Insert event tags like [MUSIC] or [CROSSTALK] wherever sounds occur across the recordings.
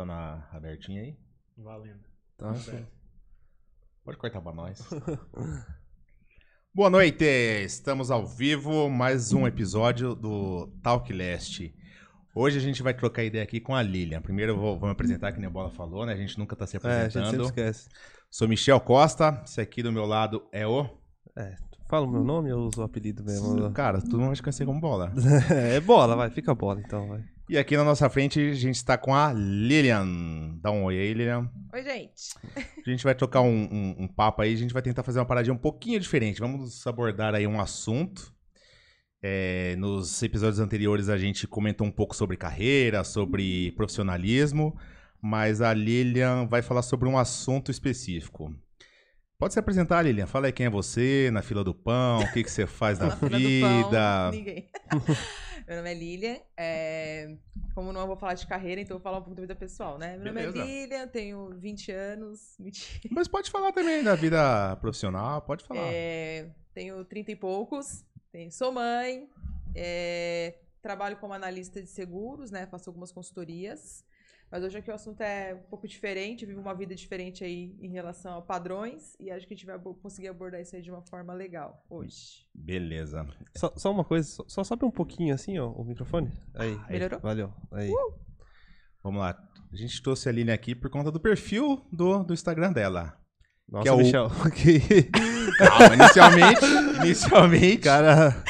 Tá na abertinha aí? Valendo. Tá. Pode cortar pra nós. [LAUGHS] Boa noite! Estamos ao vivo, mais um episódio do Talk Leste. Hoje a gente vai trocar ideia aqui com a Lilian. Primeiro eu vou, vou me apresentar, que nem a Bola falou, né? A gente nunca tá se É, a gente sempre apresentando. esquece. Sou Michel Costa, esse aqui do meu lado é o... É, fala o meu nome ou uso o apelido mesmo? Cara, todo mundo vai te conhecer como Bola. [LAUGHS] é bola, vai, fica bola então, vai. E aqui na nossa frente a gente está com a Lilian. Dá um oi aí, Lilian. Oi, gente. A gente vai trocar um, um- um papo aí, a gente vai tentar fazer uma paradinha um pouquinho diferente. Vamos abordar aí um assunto. É, nos episódios anteriores a gente comentou um pouco sobre carreira, sobre profissionalismo, mas a Lilian vai falar sobre um assunto específico. Pode se apresentar, Lilian. Fala aí quem é você, na fila do pão, o que, que você faz [LAUGHS] da Na fila do vida. pão, ninguém. [LAUGHS] Meu nome é Lilian. é, Como não vou falar de carreira, então vou falar um pouco da vida pessoal, né? Meu nome Beleza. é Lilian, tenho 20 anos. [LAUGHS] Mentira. Mas pode falar também da vida profissional, pode falar. É, Tenho 30 e poucos. tenho- Sou mãe. é, Trabalho como analista de seguros, né? Faço algumas consultorias. Mas hoje aqui o assunto é um pouco diferente, vivo uma vida diferente aí em relação a padrões e acho que a gente vai conseguir abordar isso aí de uma forma legal hoje. Beleza. Só, só uma coisa, só, só sobe um pouquinho assim, ó, o microfone. Aí, Aí. Melhorou? valeu. Aí. Vamos lá. A gente trouxe a Lilian aqui por conta do perfil do, do Instagram dela. Nossa, Que é o- Michel. [LAUGHS] que... Calma, inicialmente. inicialmente. Cara,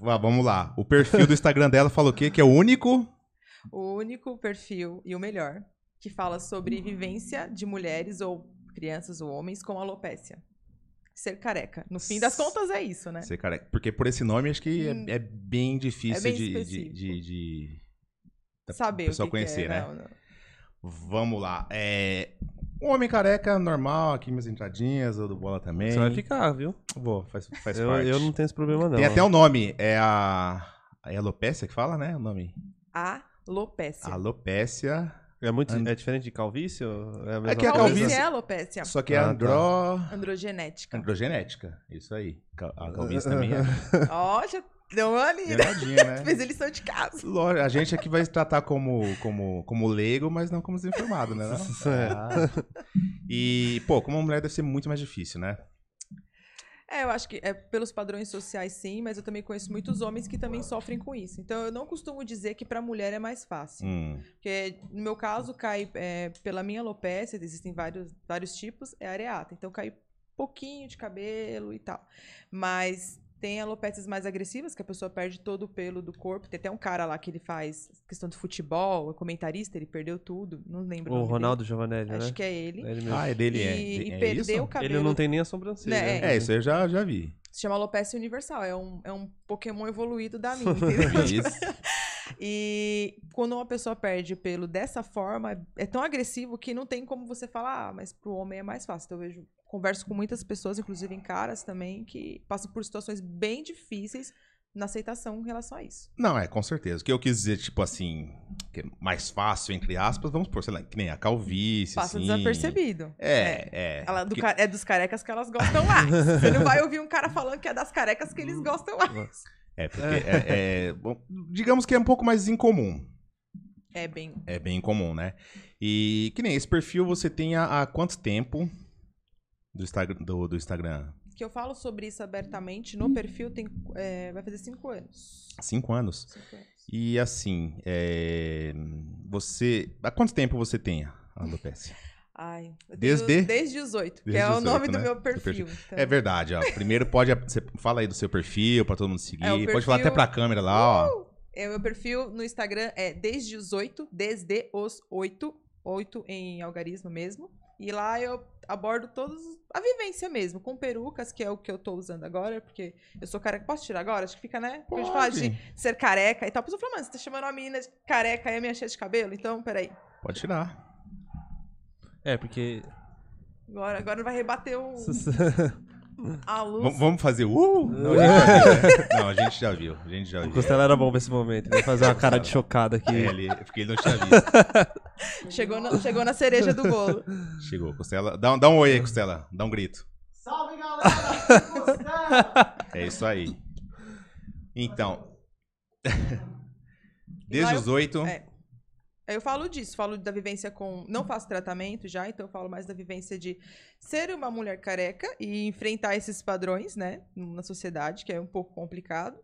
Ah, Vamos lá. O perfil do Instagram dela falou o quê? Que é o único. O único perfil e o melhor que fala sobre vivência de mulheres ou crianças ou homens com alopécia. Ser careca. No fim das contas é isso, né? Ser careca. Porque por esse nome acho que Hum. é, é bem difícil É bem de, de, de, de- Saber o pessoa que que conhecer, é, né? não, não. Vamos lá. É. Um homem careca, normal, aqui minhas entradinhas, o do bola também. você vai ficar, viu? Vou, faz, faz Eu, parte. eu não tenho esse problema, não. Tem até o nome. É a. É alopécia que fala, né? O nome. Alopécia. Alopécia. É, muito, And- é diferente de calvície? Ou é a mesma É que a coisa? Calvície calvície- é alopécia. Só que é Ah, tá. andro... Androgenética. androgenética. Isso aí. A calvície também é [LAUGHS] Ó, já deu uma ali, né? Fez a lição de casa. Lógico, a gente aqui vai se tratar como, como, como leigo, mas não como desinformado, né? não? [LAUGHS] É. Ah. E, pô, como mulher deve ser muito mais difícil, né? É, eu acho que é pelos padrões sociais, sim, mas eu também conheço muitos homens que também sofrem com isso. Então, eu não costumo dizer que pra mulher é mais fácil. Hum, Porque, no meu caso, cai é, pela minha alopecia, existem vários, vários tipos, é areata. Então, cai pouquinho de cabelo e tal. Mas tem alopécias mais agressivas, que a pessoa perde todo o pelo do corpo. Tem até um cara lá que ele faz questão de futebol, é comentarista, ele perdeu tudo. Não lembro O nome Ronaldo dele. Giovanelli, né? Acho que é ele. É ele mesmo. Ah, é dele, é. e, e é perdeu isso? o cabelo. Ele não tem nem a sobrancelha. Né, né? É, isso eu já, já vi. Se chama alopecia universal. É um, é um Pokémon evoluído da [LAUGHS] minha, entendeu? Isso. E quando uma pessoa perde pelo dessa forma, é tão agressivo que não tem como você falar, ah, mas pro homem é mais fácil. Então eu vejo, converso com muitas pessoas, inclusive em caras também, que passam por situações bem difíceis na aceitação em relação a isso. Não, é, com certeza. O que eu quis dizer, tipo assim, é mais fácil, entre aspas, vamos por, sei lá, que nem a calvície, Passa assim. desapercebido. É, é. Ela, do Porque- é dos carecas que elas gostam mais. Você não vai ouvir um cara falando que é das carecas que eles gostam mais. É, porque é, é- bom, digamos que é um pouco mais incomum. É bem. É bem incomum, né? E que nem esse perfil você tem há, há quanto tempo do Instagram? Do, do Instagram? Que eu falo sobre isso abertamente no perfil tem, é, vai fazer cinco anos. Cinco anos. Cinco anos. E assim, é, você. Há quanto tempo você tem a alopecia? Ai, Desde? desde 18, que Desde é o 18, nome né? do meu Do perfil. então. É verdade, ó. Primeiro pode. Você fala aí do seu perfil pra todo mundo seguir. É, o Pode falar até perfil- pra câmera lá, ó. Uh! É, o meu perfil no Instagram é desde os 8, desde os 8, 8 em algarismo mesmo. E lá eu abordo todos a vivência mesmo, com perucas, que é o que eu tô usando agora, porque eu sou careca. Posso tirar agora? Acho que fica, né? Porque a gente fala Pode. de ser careca e tal. A pessoa fala, mano, você tá chamando uma menina de careca e a minha cheia de cabelo? Então, peraí. Pode tirar. É, porque. Agora, agora vai rebater o, [LAUGHS] a luz. V- vamos fazer. Uh! Não, a gente já viu? Não, a gente já viu. A gente já O viu. Costela era bom pra esse momento. Ele fazer uma cara de chocado aqui. É, ele, porque ele não tinha visto. [LAUGHS] Chegou, na, chegou na cereja do bolo. Chegou, Costela. Dá, um- dá um oi aí, Costela. Dá um grito. Salve, galera! É isso aí. Então. Desde os oito. É. Aí eu falo disso, falo da vivência com. Não faço tratamento já, então eu falo mais da vivência de ser uma mulher careca e enfrentar esses padrões, né, na sociedade, que é um pouco complicado.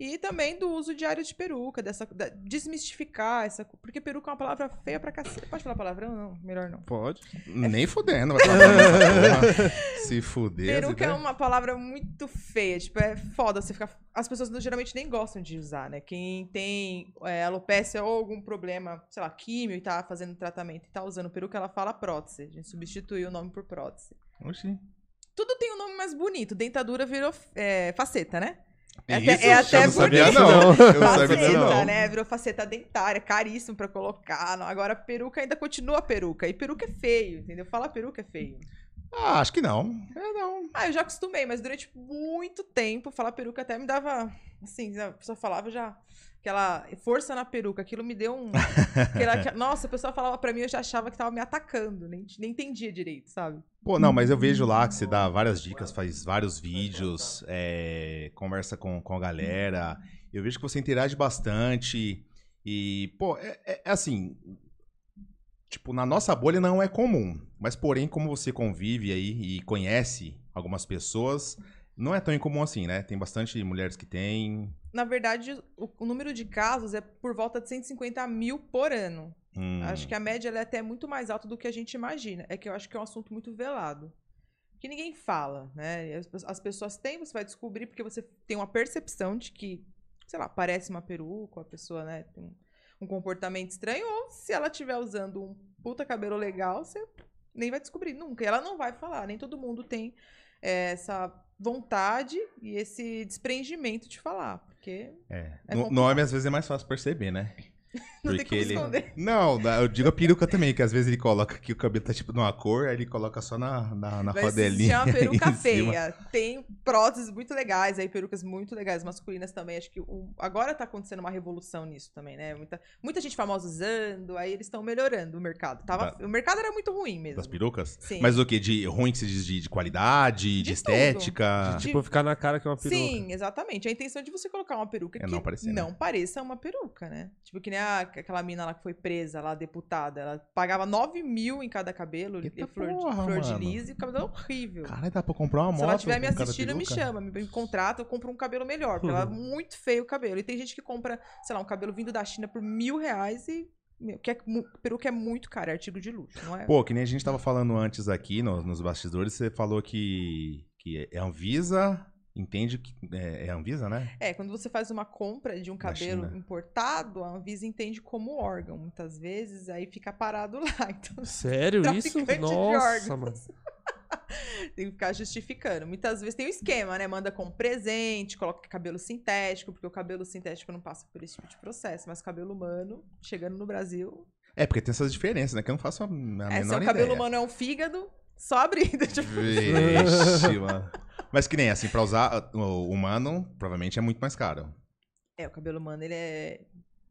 E também do uso diário de peruca, dessa, da- desmistificar essa. Porque peruca é uma palavra feia pra cacete. Pode falar palavrão? Não, melhor não. Pode. Nem fudendo. Vai falar. [LAUGHS] Se fuder. Peruca é uma palavra muito feia, tipo, é foda você ficar. As pessoas geralmente nem gostam de usar, né? Quem tem é, alopecia ou algum problema, sei lá, químio e tá fazendo tratamento e tá usando peruca, ela fala prótese. A gente substituiu o nome por prótese. Oxi. Tudo tem um nome mais bonito. Dentadura virou é, faceta, né? É Isso? até- é até eu não sabia, bonito. não. Eu não sabia, Faceta, não. né? Virou faceta dentária, caríssimo pra colocar. Não, Agora peruca ainda continua peruca. E peruca é feio, entendeu? Falar peruca é feio. Ah, acho que não. É, não. Ah, eu já acostumei, mas durante muito tempo falar peruca até me dava. Assim, a pessoa falava já. Aquela força na peruca, aquilo me deu um. aquela- [LAUGHS] que- nossa, a pessoa falava pra mim, eu já achava que tava me atacando, nem, nem entendia direito, sabe? Pô, não, mas eu vejo lá que você dá várias dicas, faz vários vídeos, é, conversa com, com a galera. Eu vejo que você interage bastante. E, pô, é, é- é assim. Tipo, na nossa bolha não é comum. Mas, porém, como você convive aí e conhece algumas pessoas, não é tão incomum assim, né? Tem bastante mulheres que têm. Na verdade, o, o número de casos é por volta de 150 mil por ano. hum, Acho que a média é até muito mais alta do que a gente imagina. É que eu acho que é um assunto muito velado. Que ninguém fala, né? As, as pessoas têm, você vai descobrir porque você tem uma percepção de que, sei lá, parece uma peruca, a pessoa, né, tem um, um comportamento estranho, ou se ela estiver usando um puta cabelo legal, você nem vai descobrir nunca. E ela não vai falar, nem todo mundo tem é, essa vontade e esse desprendimento de falar, porque É. É no complicado. nome, às vezes, é mais fácil perceber, né? Não tem como esconder. Não, da- eu digo a peruca também, que às vezes ele coloca que o cabelo tá tipo numa cor, aí ele coloca só na, na, na Vai rodelinha. chama [LAUGHS] peruca feia. Tem próteses muito legais, aí perucas muito legais, masculinas também. Acho que o- agora tá acontecendo uma revolução nisso também, né? Muita, muita gente famosa usando, aí eles estão melhorando o mercado. Tava, Da- o mercado era muito ruim mesmo. Das perucas? Sim. Mas o que? De ruim que se diz de, de qualidade, de, De estética? De- Tipo, ficar na cara que é uma peruca. Sim, exatamente. A intenção de você colocar uma peruca É que não parecer, né? não pareça uma peruca, né? Tipo, que nem a- aquela mina lá que foi presa, lá, deputada. Ela pagava 9 mil em cada cabelo, Eita flor, porra, de, flor de mano. lis, e o cabelo é horrível. Caralho, dá pra comprar uma moto Se ela estiver me assistindo, me chama, me, me contrata, eu compro um cabelo melhor. Porque ela é [LAUGHS] muito feio o cabelo. E tem gente que compra, sei lá, um cabelo vindo da China por mil reais e. Que é, peruca é muito caro, é artigo de luxo, não é? Pô, que nem a gente tava falando antes aqui no- nos bastidores, você falou que, que é Anvisa, entende que. É, é Anvisa, né? É, quando você faz uma compra de um Da cabelo China. importado, a Anvisa entende como órgão. Muitas vezes, aí fica parado lá. [LAUGHS] Então, Sério isso? Traficante de Nossa, mano. [LAUGHS] tem que ficar justificando. Muitas vezes tem um esquema, né? Manda como presente, coloca cabelo sintético, porque o cabelo sintético não passa por esse tipo de processo. Mas cabelo humano, chegando no Brasil, É, porque tem essas diferenças, né? Que eu não faço a, a É, menor se o cabelo ideia. humano é um fígado, só abrindo. [LAUGHS] Tipo, Vixe, mano. Mas que nem assim, pra usar o humano, provavelmente é muito mais caro. é, o cabelo humano, ele é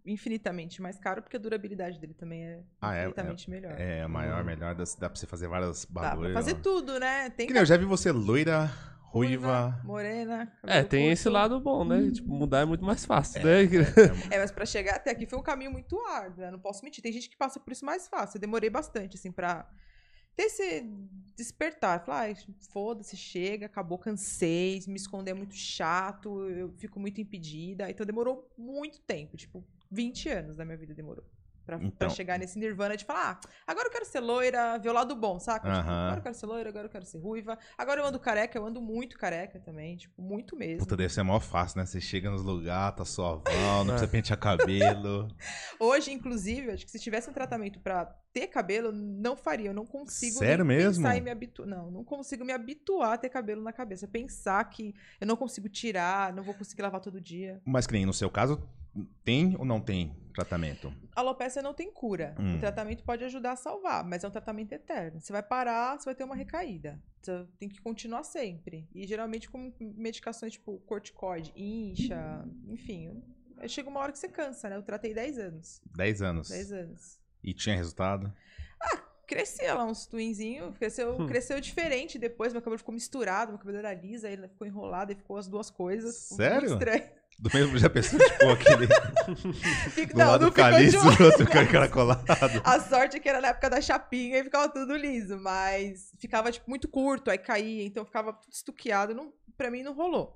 infinitamente mais caro, porque a durabilidade dele também é Ah, é- infinitamente melhor. É maior, melhor, dá, dá pra você fazer várias Dá pra fazer tudo, né? Tem Que nem eu já vi você loira, ruiva. morena. É, tem curto. esse lado bom, né? Tipo, mudar é muito mais fácil, né? [LAUGHS] É, mas pra chegar até aqui foi um caminho muito árduo, né? Não posso mentir. Tem gente que passa por isso mais fácil. Eu demorei bastante, assim, pra ter esse despertar. Falar, ai, foda-se, chega, acabou, cansei, me esconder é muito chato, eu fico muito impedida. Então demorou muito tempo, tipo, 20 anos da minha vida demorou. Pra, pra Então. chegar nesse nirvana de falar, ah, agora eu quero ser loira, ver o lado bom, saca? Tipo, agora eu quero ser loira, agora eu quero ser ruiva. Agora eu ando careca, eu ando muito careca também, tipo, muito mesmo. Puta, deve ser mó fácil, né? Você chega nos lugares, tá suavão, não precisa [LAUGHS] pentear cabelo. Hoje, inclusive, acho que se tivesse um tratamento pra ter cabelo, não faria. Eu não consigo Sério nem mesmo? pensar em me habituar. Não, não consigo me habituar a ter cabelo na cabeça. Pensar que eu não consigo tirar, não vou conseguir lavar todo dia. Mas que nem no seu caso, tem ou não tem tratamento? A alopecia não tem cura. Hum. O tratamento pode ajudar a salvar, mas é um tratamento eterno. Você vai parar, você vai ter uma recaída. Você tem que continuar sempre. E geralmente com medicações tipo corticoide, incha, enfim. Chega uma hora que você cansa, né? Eu tratei 10 anos. 10 anos. 10 anos. E tinha resultado? crescia lá uns twinzinhos, cresceu, Hum. cresceu diferente depois, meu cabelo ficou misturado, meu cabelo era liso, aí ele ficou enrolado e ficou as duas coisas. Sério? Muito estranho. Do mesmo já pensou, tipo, aquele [LAUGHS] Fica- do não, lado não caliço, do [LAUGHS] outro encaracolado. A sorte é que era na época da chapinha e ficava tudo liso, mas ficava tipo muito curto, aí caía, então ficava tudo estuqueado, não, pra mim não rolou.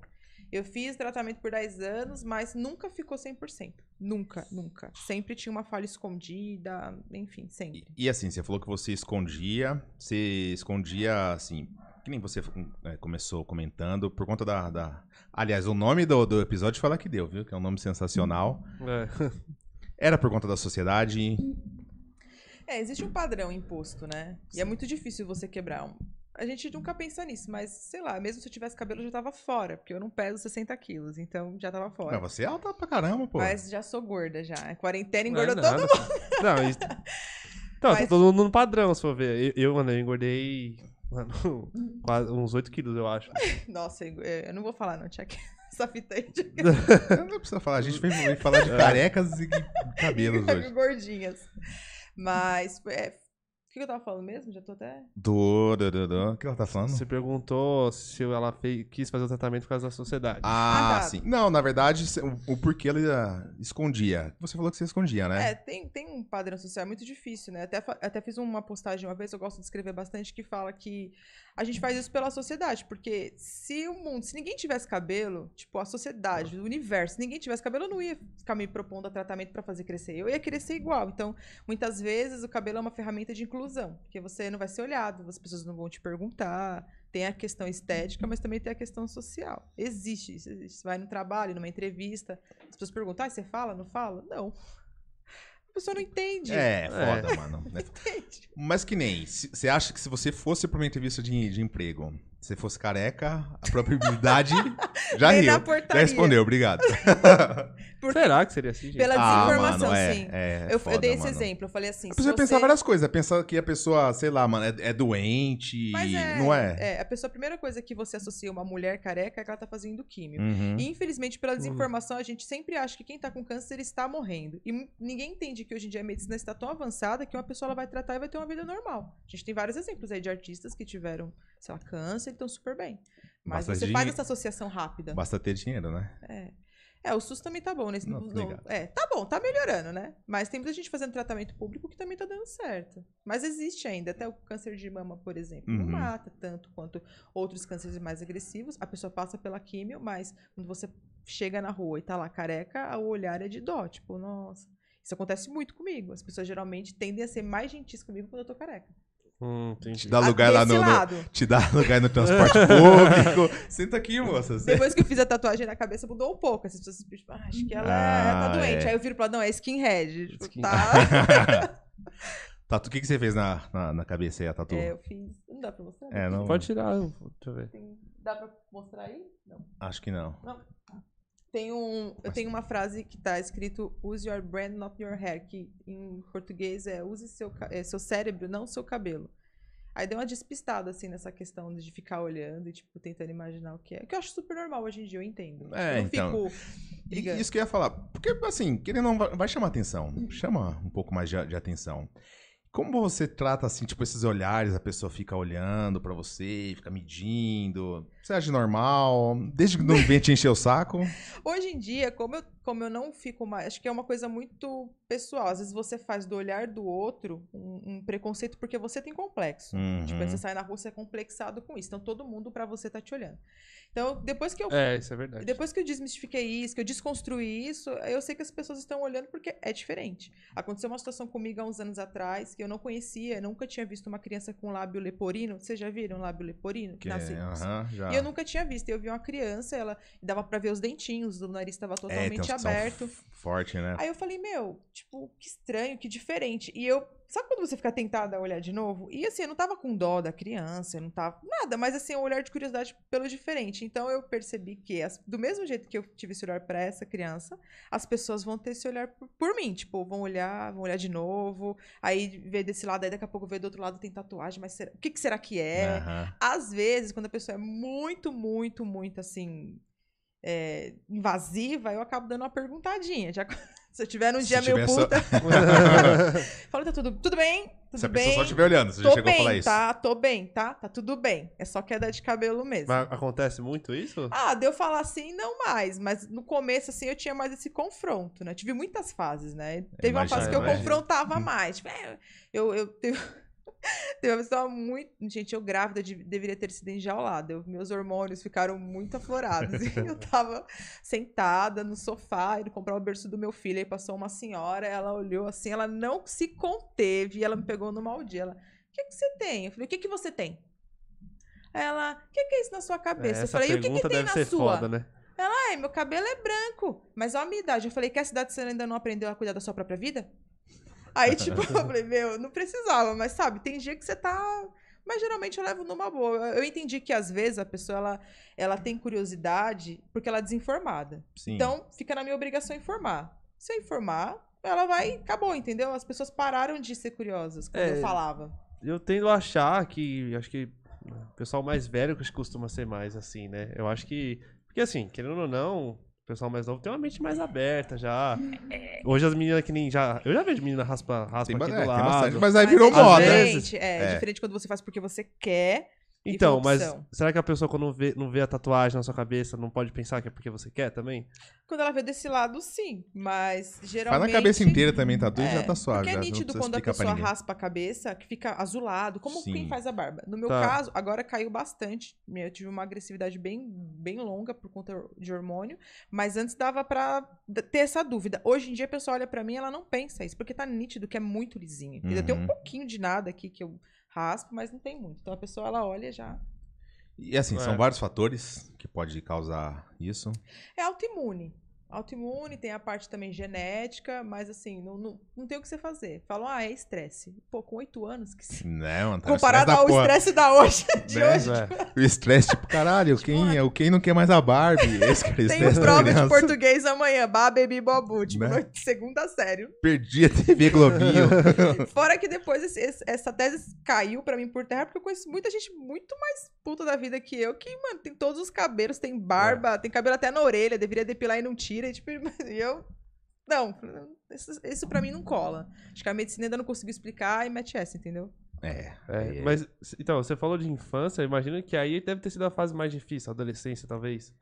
Eu fiz tratamento por 10 anos, mas nunca ficou 100%. Nunca, nunca. Sempre tinha uma falha escondida, enfim, sempre. E, e assim, você falou que você escondia, você escondia, assim, que nem você é, começou comentando, por conta da... da- Aliás, o nome do, do episódio fala que deu, viu? Que é um nome sensacional. É. [LAUGHS] Era por conta da sociedade. É, existe um padrão imposto, né? E é muito difícil você quebrar um. A gente nunca pensa nisso, mas sei lá, mesmo se eu tivesse cabelo, eu já tava fora, porque eu não peso 60 quilos, então já tava fora. Mas você é alta pra caramba, pô. Mas já sou gorda já. A quarentena Não é engordou todo nada. [LAUGHS] Não, isso... [LAUGHS] Não, Mas- tá todo mundo no padrão, se for ver. Eu, eu, mano, eu engordei mano, [LAUGHS] quase uns 8 quilos, eu acho. Nossa, eu não vou falar não, Tchak. Essa fita aí de Não precisa falar, a gente veio, veio falar de carecas e cabelos hoje. gordinhas. Mas, é, o que eu tava falando mesmo? Já tô até... Do, do, do, do. O que ela tá falando? Você perguntou se ela fez- quis fazer o tratamento por causa da sociedade. Ah, Ah, tá. sim. Não, na verdade, o, o porquê ele ah, escondia. Você falou que você escondia, né? É, tem, tem um padrão social muito difícil, né? Até, até fiz uma postagem uma vez, eu gosto de escrever bastante, que fala que a gente faz isso pela sociedade, porque se o mundo, se ninguém tivesse cabelo, tipo, a sociedade, o universo, se ninguém tivesse cabelo, eu não ia ficar me propondo a tratamento pra fazer crescer. Eu ia crescer igual. Então, muitas vezes, o cabelo é uma ferramenta de inclusão, porque você não vai ser olhado, as pessoas não vão te perguntar. Tem a questão estética, mas também tem a questão social. Existe isso, existe. Você vai no trabalho, numa entrevista, as pessoas perguntam, ah, você fala, não fala? Não. A pessoa não entende. É, [LAUGHS] foda, mano. Não entende. Mas que nem, você acha que se você fosse pra uma entrevista de, de emprego, se fosse careca, a probabilidade [LAUGHS] já Vem riu. Já respondeu, obrigado. [LAUGHS] Por- Será que seria assim, gente? Pela Ah, desinformação, mano, é, sim. é eu, foda, eu dei esse mano. exemplo. Eu falei assim. A pessoa você... pensa várias coisas. Pensa que a pessoa, sei lá, mano, é, é doente. Mas é, não é? é. A pessoa, a primeira coisa que você associa uma mulher careca é que ela tá fazendo químio. Uhum. E, infelizmente, pela desinformação, a gente sempre acha que quem tá com câncer está morrendo. E ninguém entende que hoje em dia a medicina está tão avançada que uma pessoa ela vai tratar e vai ter uma vida normal. A gente tem vários exemplos aí de artistas que tiveram, sei lá, câncer estão super bem. Mas Basta você faz essa associação rápida. Basta ter dinheiro, né? É. É, o SUS também tá bom nesse Não, no- ligado. É, tá bom, tá melhorando, né? Mas tem muita gente fazendo tratamento público que também tá dando certo. Mas existe ainda, até o câncer de mama, por exemplo, não Uhum. mata tanto quanto outros cânceres mais agressivos. A pessoa passa pela químio, mas quando você chega na rua e tá lá careca, o olhar é de dó, tipo, nossa. Isso acontece muito comigo. As pessoas geralmente tendem a ser mais gentis comigo quando eu tô careca. Hum. Te dá Ah, lugar lá no, no-. Te dá lugar no transporte [LAUGHS] público. Senta aqui, moça. Depois que eu fiz a tatuagem na cabeça, mudou um pouco. As pessoas tipo, ah, acho que ela é- Ah, tá doente. é. Aí eu viro pra ela, não, é skinhead. [LAUGHS] Tipo, Skin- tá. [LAUGHS] Tatu, o que, que você fez na, na, na cabeça aí, a tatu? É, eu fiz. Não dá pra mostrar? É, não. Pode tirar, deixa eu ver. Tem- Dá pra mostrar aí? Não. Acho que não. Tem um, eu tenho uma frase que tá escrito Use your brain, not your hair, que em português é use seu, é, seu cérebro, não seu cabelo. Aí deu uma despistada, assim, nessa questão de ficar olhando e, tipo, tentando imaginar o que é. Que eu acho super normal hoje em dia, eu entendo. É, eu não então. fico. Isso que eu ia falar. Porque, assim, querendo não, vai, chamar atenção. Chama um pouco mais de, de atenção. Como você trata, assim, tipo, esses olhares, a pessoa fica olhando pra você, fica medindo. Você acha normal? Desde que não vem te encher o saco? [LAUGHS] Hoje em dia, como eu, como eu não fico mais. Acho que é uma coisa muito pessoal. Às vezes você faz do olhar do outro um, um preconceito porque você tem complexo. Tipo, Uhum. você sai na rua, você é complexado com isso. Então todo mundo pra você tá te olhando. Então, depois que eu. É, isso é verdade. Depois que eu desmistifiquei isso, que eu desconstruí isso, eu sei que as pessoas estão olhando porque é diferente. Aconteceu uma situação comigo há uns anos atrás que eu não conhecia, nunca tinha visto uma criança com lábio leporino. Vocês já viram lábio leporino? Que nasce- é, aham, já. E eu nunca tinha visto. Eu vi uma criança, ela dava pra ver os dentinhos, o nariz estava É, totalmente são aberto. Forte, né? Aí eu falei, meu, tipo, que estranho, que diferente. E eu, sabe quando você fica tentada a olhar de novo? E assim, eu não tava com dó da criança, eu não tava nada, mas assim, um olhar de curiosidade pelo diferente. Então eu percebi que, as- do mesmo jeito que eu tive esse olhar pra essa criança, as pessoas vão ter esse olhar por, por mim. Tipo, vão olhar, vão olhar de novo, aí ver desse lado, aí daqui a pouco ver do outro lado tem tatuagem, mas será- o que, que será que é? Aham. Às vezes, quando a pessoa é muito, muito, muito assim. é, invasiva, eu acabo dando uma perguntadinha. Já, se eu tiver num Se dia meio puta, [LAUGHS] fala, tá tudo, tudo bem? tudo Se a bem? pessoa só estiver olhando, você já Tô chegou a falar bem, isso. tá? Tô bem, tá? Tá tudo bem. É só queda de cabelo mesmo. Mas acontece muito isso? Ah, deu falar assim, não mais. Mas no começo, assim, eu tinha mais esse confronto, né? Tive muitas fases, né? Teve uma Imagino, fase que eu imagino. confrontava mais. Tipo, é, eu, eu teve... teve uma eu tava muito. Gente, eu grávida de- deveria ter sido enjaulada. Eu- meus hormônios ficaram muito aflorados. E eu [LAUGHS] tava sentada no sofá, indo comprar o berço do meu filho. Aí passou uma senhora, ela olhou assim, ela não se conteve e ela me pegou no mau dia. Ela, o que, que você tem? Eu falei, o que, que você tem? Ela, o que, que é isso na sua cabeça? eu Essa falei, o que, que tem na sua? foda, né? Ai, meu cabelo é branco. Mas olha a minha idade. Eu falei, que a cidade você ainda não aprendeu a cuidar da sua própria vida? Aí, tipo, [LAUGHS] eu falei, meu, não precisava, mas sabe, tem dia que você tá. Mas geralmente eu levo numa boa. Eu- entendi que às vezes a pessoa ela, ela tem curiosidade porque ela é desinformada. Sim. Então, fica na minha obrigação informar. Se eu informar, ela vai. Acabou, entendeu? As pessoas pararam de ser curiosas quando É. eu falava. Eu tendo a achar que. Acho que o pessoal mais velho que costuma ser mais assim, né? Eu acho que. Porque assim, querendo ou não, o pessoal mais novo tem uma mente mais aberta já. Hoje as meninas que nem já. Eu já vejo menina raspa, raspa tem, ba- aqui é, do tem lado. bastante, mas aí virou é moda. diferente, é, É. diferente quando você faz porque você quer. Então, mas será que a pessoa quando vê, não vê a tatuagem na sua cabeça não pode pensar que é porque você quer também? Quando ela vê desse lado, sim. Mas Faz geralmente. na cabeça inteira também, tá? Tudo É, já tá suave. Porque é nítido quando a pessoa raspa a cabeça, que fica azulado, como Sim. quem faz a barba. No meu Tá. caso, agora caiu bastante. Eu tive uma agressividade bem, bem longa por conta de hormônio, mas antes dava pra ter essa dúvida. Hoje em dia a pessoa olha pra mim e ela não pensa isso, porque tá nítido que é muito lisinho. entendeu? Tem um Uhum. pouquinho de nada aqui que eu raspo, mas não tem muito. Então a pessoa ela olha já. E assim, são É. vários fatores que pode causar isso. É autoimune. Autoimune, tem a parte também genética, mas assim, não, não, não tem o que você fazer. Falam, ah, é estresse. Pô, com oito anos, que se... Né, mano? Tá comparado ao estresse da hoje, [LAUGHS] de Né? hoje, É. O estresse, tipo, caralho, [LAUGHS] quem, é, o quem não quer mais a Barbie? [LAUGHS] Esse cara, Tem estresse da prova de português amanhã, Bá, Baby, Bobu, tipo, Né? segunda série. Perdi a TV Globinho. Fora que depois esse- esse- essa tese caiu pra mim por terra, porque eu conheço muita gente muito mais puta da vida que eu, que, mano, tem todos os cabelos, tem barba, tem cabelo até na orelha, deveria depilar e não tira, e, tipo, [LAUGHS] e eu... Não, isso, isso pra mim não cola. Acho que a medicina ainda não conseguiu explicar e mete essa, entendeu? é, É, é. Mas, então, você falou de infância, imagina que aí deve ter sido a fase mais difícil, a adolescência, talvez.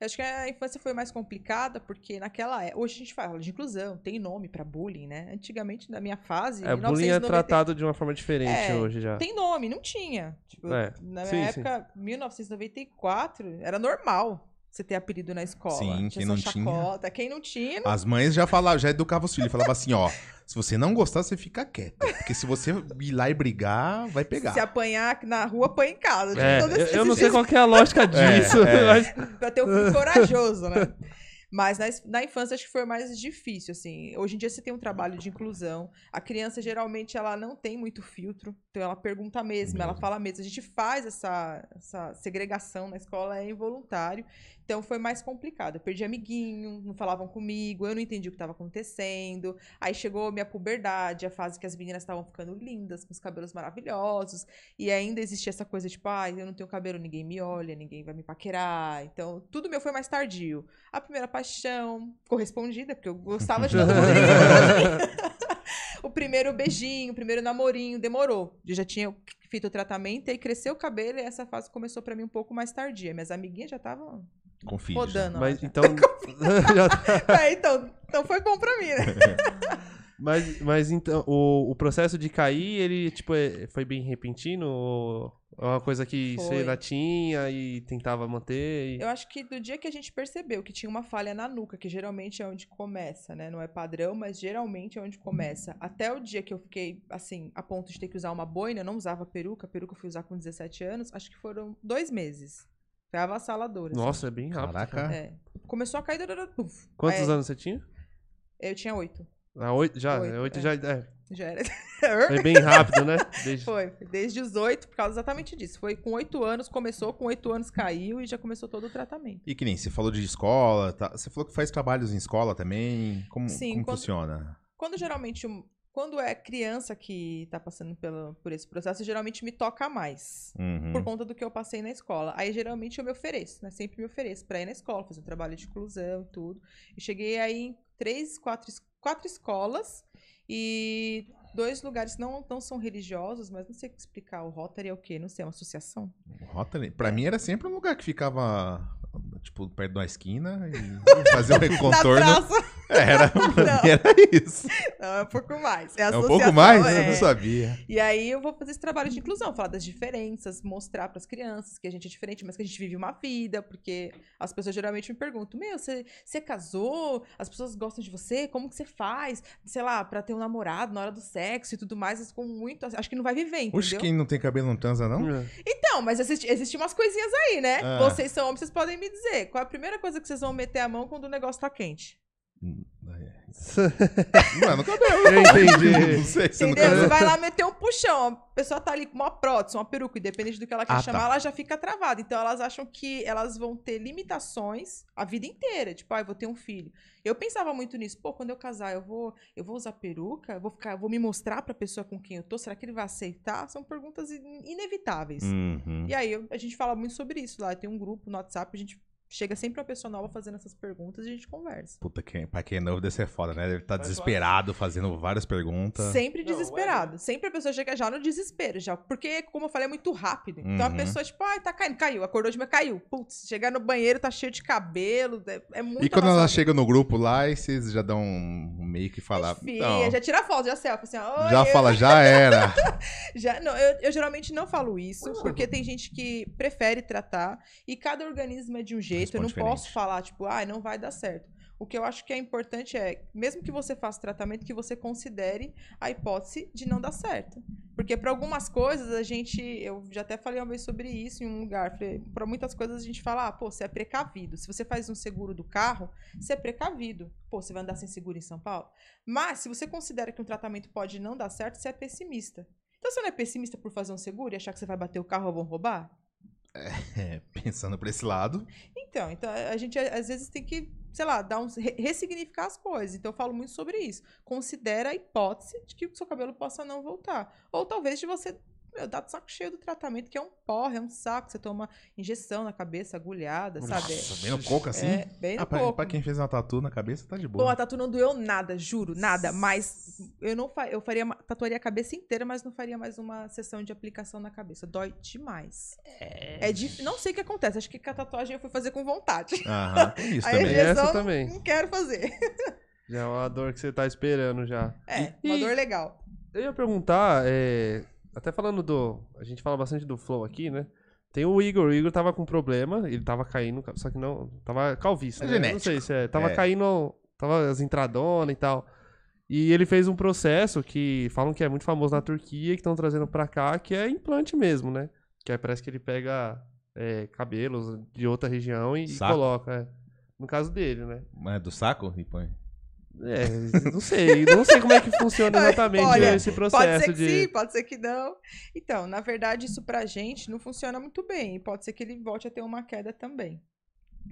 Eu acho que a infância foi mais complicada, porque naquela época. Hoje a gente fala de inclusão, tem nome pra bullying, né? Antigamente, na minha fase. É, bullying é 1990, tratado de uma forma diferente É, hoje já. Tem nome, não tinha. Tipo, É, na sim, minha época, 1994, era normal você ter apelido na escola. Sim, tinha quem não essa tinha- chacota. Quem não tinha, não As mães já falavam, já educavam os filhos. Falava assim, ó, se você não gostar, você fica quieto. Porque se você ir lá e brigar, vai pegar. se apanhar na rua, apanha em casa. Tipo, É, eu, eu não sei qual que é a lógica [LAUGHS] disso, é. [LAUGHS] mas pra ter um filho corajoso, né? Mas na, na infância acho que foi mais difícil, assim. Hoje em dia você tem um trabalho de inclusão. A criança, geralmente, ela não tem muito filtro. Então ela pergunta mesmo, ela Mesmo. fala mesmo. A gente faz essa, essa segregação na escola, é involuntário. Então foi mais complicado. Eu perdi amiguinho, não falavam comigo, eu não entendi o que estava acontecendo. Aí chegou a minha puberdade, a fase que as meninas estavam ficando lindas, com os cabelos maravilhosos. E ainda existia essa coisa tipo, ah, eu não tenho cabelo, ninguém me olha, ninguém vai me paquerar. Então, tudo meu foi mais tardio. A primeira paixão, correspondida, porque eu gostava de todo mundo. [LAUGHS] [LAUGHS] o primeiro beijinho, o primeiro namorinho, demorou. Eu já tinha feito o tratamento, e aí cresceu o cabelo e essa fase começou pra mim um pouco mais tardia. Minhas amiguinhas já estavam Com já. rodando. lá Mas já. então. [LAUGHS] já tá- É, então, então foi bom pra mim, né? [LAUGHS] mas, mas então, o, o processo de cair, ele, tipo, é- foi bem repentino? Ou é uma coisa que você Foi. ainda tinha e tentava manter? e- Eu acho que do dia que a gente percebeu que tinha uma falha na nuca, que geralmente é onde começa, né? Não é padrão, mas geralmente é onde começa. Até o dia que eu fiquei, assim, a ponto de ter que usar uma boina, eu não usava peruca, peruca eu fui usar com 17 anos, acho que foram dois meses. Foi avassalador. assim. Nossa, é bem rápido. Caraca. É. Começou a cair, puf. Quantos Aí, anos você tinha? Eu tinha oito. Ah, oito já? Oito, oito é. já. É, Já era. [LAUGHS] foi bem rápido, né? Desde... Foi, foi desde os oito, por causa exatamente disso. Foi com oito anos, começou, com oito anos caiu e já começou todo o tratamento. E que nem, você falou de escola, tá? você falou que faz trabalhos em escola também. Como, Sim, como quando- funciona? Quando geralmente, um- quando é criança que tá passando pelo, por esse processo, geralmente me toca mais. Uhum. Por conta do que eu passei na escola. Aí, geralmente, eu me ofereço, né? Sempre me ofereço pra ir na escola, fazer um trabalho de inclusão e tudo. E cheguei aí em três, quatro, quatro escolas e dois lugares não, não são religiosos, mas não sei explicar. O Rotary é o quê? Não sei, é uma associação? Rotary, pra mim era sempre um lugar que ficava, tipo, perto de uma esquina e [LAUGHS] fazia um contorno. Era, era isso. Não, é um pouco mais. É, É um pouco mais? Eu é. não sabia. E aí eu vou fazer esse trabalho de inclusão, falar das diferenças, mostrar para as crianças que a gente é diferente, mas que a gente vive uma vida, porque as pessoas geralmente me perguntam: "Meu, você, você casou? As pessoas gostam de você? Como que você faz? Sei lá, para ter um namorado na hora do sexo e tudo mais, mas com muito, acho que não vai viver, entendeu?" Oxe, quem não tem cabelo não transa, não? É. Então, mas existe, existe umas coisinhas aí, né? Ah. Vocês são homens, vocês podem me dizer. Qual é a primeira coisa que vocês vão meter a mão quando o negócio tá quente? Não, no cabelo. Eu entendi. Não sei se Entendeu? Você vai lá meter um puxão. A pessoa tá ali com uma prótese, uma peruca, independente do que ela quer Ah, tá. chamar, ela já fica travada. Então elas acham que elas vão ter limitações a vida inteira. Tipo, ah, eu vou ter um filho. Eu pensava muito nisso. Pô, quando eu casar, eu vou, eu vou usar peruca, eu vou ficar, eu vou me mostrar pra pessoa com quem eu tô. Será que ele vai aceitar? São perguntas in- inevitáveis. Uhum. E aí eu- a gente fala muito sobre isso lá. Tem um grupo no WhatsApp, a gente chega sempre uma pessoa nova fazendo essas perguntas e a gente conversa. Puta, quem, pra quem é novo deve ser foda, né? Deve estar Mas desesperado, fazendo várias perguntas. Sempre Não, desesperado. Sempre a pessoa chega já no desespero, já. Porque, como eu falei, é muito rápido. Então a Uhum. pessoa, tipo, ai, tá caindo, caiu. Acordou de manhã, caiu. Putz, chegar no banheiro, tá cheio de cabelo. É, é muito E quando ela chega no grupo lá, e vocês já dão um meio que falar. Filha, Não, já tira foto, já selfie, assim, ó. "Oi, já eu-" fala, já era. [LAUGHS] Já, não, eu, eu geralmente não falo isso, porque tem gente que prefere tratar e cada organismo é de um jeito. Eu não Responde posso diferente. falar, tipo, ah, não vai dar certo. O que eu acho que é importante é, mesmo que você faça tratamento, que você considere a hipótese de não dar certo. Porque para algumas coisas a gente, eu já até falei uma vez sobre isso em um lugar, para muitas coisas a gente fala, ah, pô, você é precavido. Se você faz um seguro do carro, você é precavido. Pô, você vai andar sem seguro em São Paulo? Mas se você considera que um tratamento pode não dar certo, você é pessimista. Então você não é pessimista por fazer um seguro e achar que você vai bater o carro ou vão roubar? É, [LAUGHS] pensando por esse lado. Então, então a gente às vezes tem que, sei lá, dar re- ressignificar as coisas. Então eu falo muito sobre isso. Considera a hipótese de que o seu cabelo possa não voltar. Ou talvez de você meu, dar de saco cheio do tratamento, que é um porre, é um saco. Você toma injeção na cabeça, agulhada, sabe? Nossa, bem no pouco assim. É, bem no ah, pra, pouco. pra quem fez uma tatu na cabeça, tá de Pô, boa. a tatu não doeu nada, juro, nada. Mas eu não fa eu faria, tatuaria a cabeça inteira, mas não faria mais uma sessão de aplicação na cabeça. Dói demais. É, dif... Não sei o que acontece. Acho que com a tatuagem eu fui fazer com vontade. Aham, tem isso [LAUGHS] Aí a também. Essa injeção, também. Não quero fazer. Já é uma dor que você tá esperando já. É, E- uma e- dor legal. Eu ia perguntar, é, até falando do. A gente fala bastante do Flow aqui, né? Tem o Igor, o Igor tava com problema, ele tava caindo, só que não. Tava calvície, né? Eu Não genético. sei se é. Tava É. caindo. Tava as entradonas e tal. E ele fez um processo que falam que é muito famoso na Turquia, que estão trazendo pra cá, que é implante mesmo, né? Que aí parece que ele pega é, cabelos de outra região e, e Saco. coloca. é. No caso dele, né? Mas é do saco? E põe. É, não sei. Não sei como é que funciona [LAUGHS] exatamente Olha, esse Pode processo ser que de. sim, pode ser que não. Então, na verdade, isso pra gente não funciona muito bem. E pode ser que ele volte a ter uma queda também.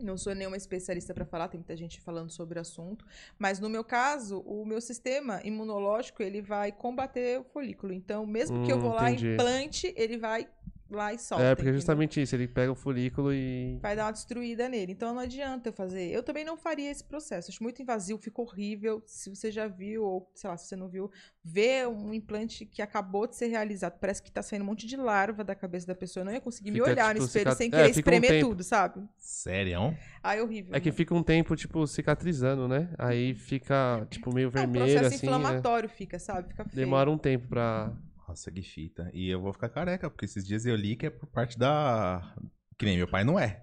Não sou nenhuma especialista pra falar, tem muita gente falando sobre o assunto. Mas no meu caso, o meu sistema imunológico, ele vai combater o folículo. Então, mesmo que eu Hum, vou lá entendi. implante, ele vai lá e solta. É, porque é entendeu? justamente isso, ele pega o folículo e. vai dar uma destruída nele. Então não adianta eu fazer. Eu também não faria esse processo. Acho muito invasivo, ficou horrível. Se você já viu, ou sei lá, se você não viu, vê um implante que acabou de ser realizado. Parece que tá saindo um monte de larva da cabeça da pessoa. Eu não ia conseguir me Fica, olhar tipo, no espelho cicat- sem é, querer fica um espremer tempo. tudo, sabe? Sério? Ai, horrível. É que fica um tempo, tipo, cicatrizando, né? Aí fica, tipo, meio É um vermelho, processo assim. é. inflamatório fica, sabe? Fica feio. Demora um tempo pra. Nossa, que fita. E eu vou ficar careca, porque esses dias eu li que é por parte da. Que nem meu pai não é.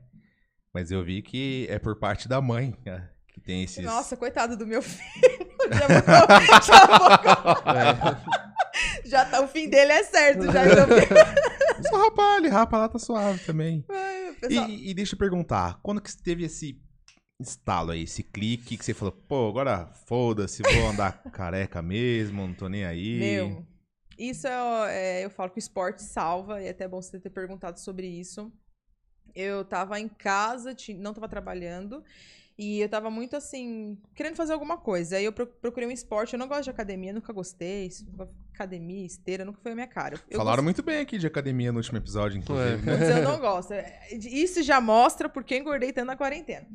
Mas eu vi que é por parte da mãe. [LAUGHS] é, Que tem esses. Nossa, coitado do meu [LAUGHS] filho. Já vou, já vou- É, já tá, o fim dele é certo, já. [LAUGHS] Só rapar, ele rapa lá, tá suave também. Ai, pessoal, E, e deixa eu perguntar, quando que teve esse estalo aí, esse clique que você falou, pô, agora foda-se, vou andar careca mesmo, não tô nem aí. Meu, isso é, é, eu falo que o esporte salva, e é até bom você ter perguntado sobre isso. Eu tava em casa, não tava trabalhando, e eu tava muito assim, querendo fazer alguma coisa. Aí eu pro- procurei um esporte, eu não gosto de academia, nunca gostei. Academia, esteira, nunca foi a minha cara. Eu Falaram muito bem aqui de academia no último episódio, inclusive. né? Putz, eu não gosto. Isso já mostra porque eu engordei tanto na quarentena.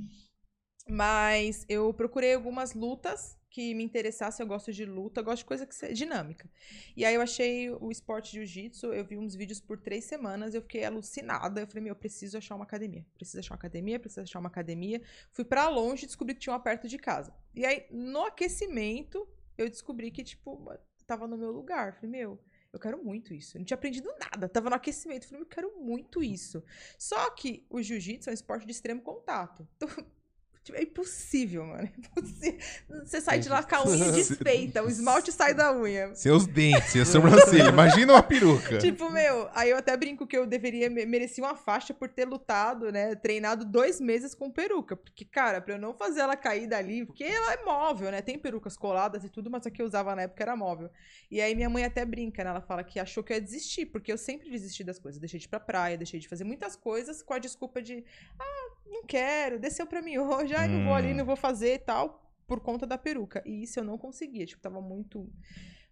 Mas eu procurei algumas lutas que me interessasse. Eu gosto de luta, eu gosto de coisa que seja dinâmica. E aí eu achei o esporte jiu-jitsu, eu vi uns vídeos por três semanas, eu fiquei alucinada. Eu falei, meu, eu preciso achar uma academia. Preciso achar uma academia, preciso achar uma academia. Fui pra longe e descobri que tinha uma perto de casa. E aí, no aquecimento, eu descobri que, tipo, tava no meu lugar. Falei, meu, eu quero muito isso. Eu não tinha aprendido nada. Tava no aquecimento. Falei, eu quero muito isso. Só que o jiu-jitsu é um esporte de extremo contato. Então, [LAUGHS] tipo, é impossível, mano. É impossível. Você sai de lá com a unha desfeita, o esmalte sai da unha. Seus dentes, a sobrancelha. Imagina uma peruca. Tipo, meu, aí eu até brinco que eu deveria, me- merecia uma faixa por ter lutado, né, treinado dois meses com peruca. Porque, cara, pra eu não fazer ela cair dali, porque ela é móvel, né, tem perucas coladas e tudo, mas a que eu usava na época era móvel. E aí minha mãe até brinca, né, ela fala que achou que eu ia desistir, porque eu sempre desisti das coisas. Deixei de ir pra praia, deixei de fazer muitas coisas com a desculpa de, ah, não quero, desceu pra mim hoje, ai, não vou ali, Hum. não vou fazer e tal, por conta da peruca. E isso eu não conseguia, tipo, tava muito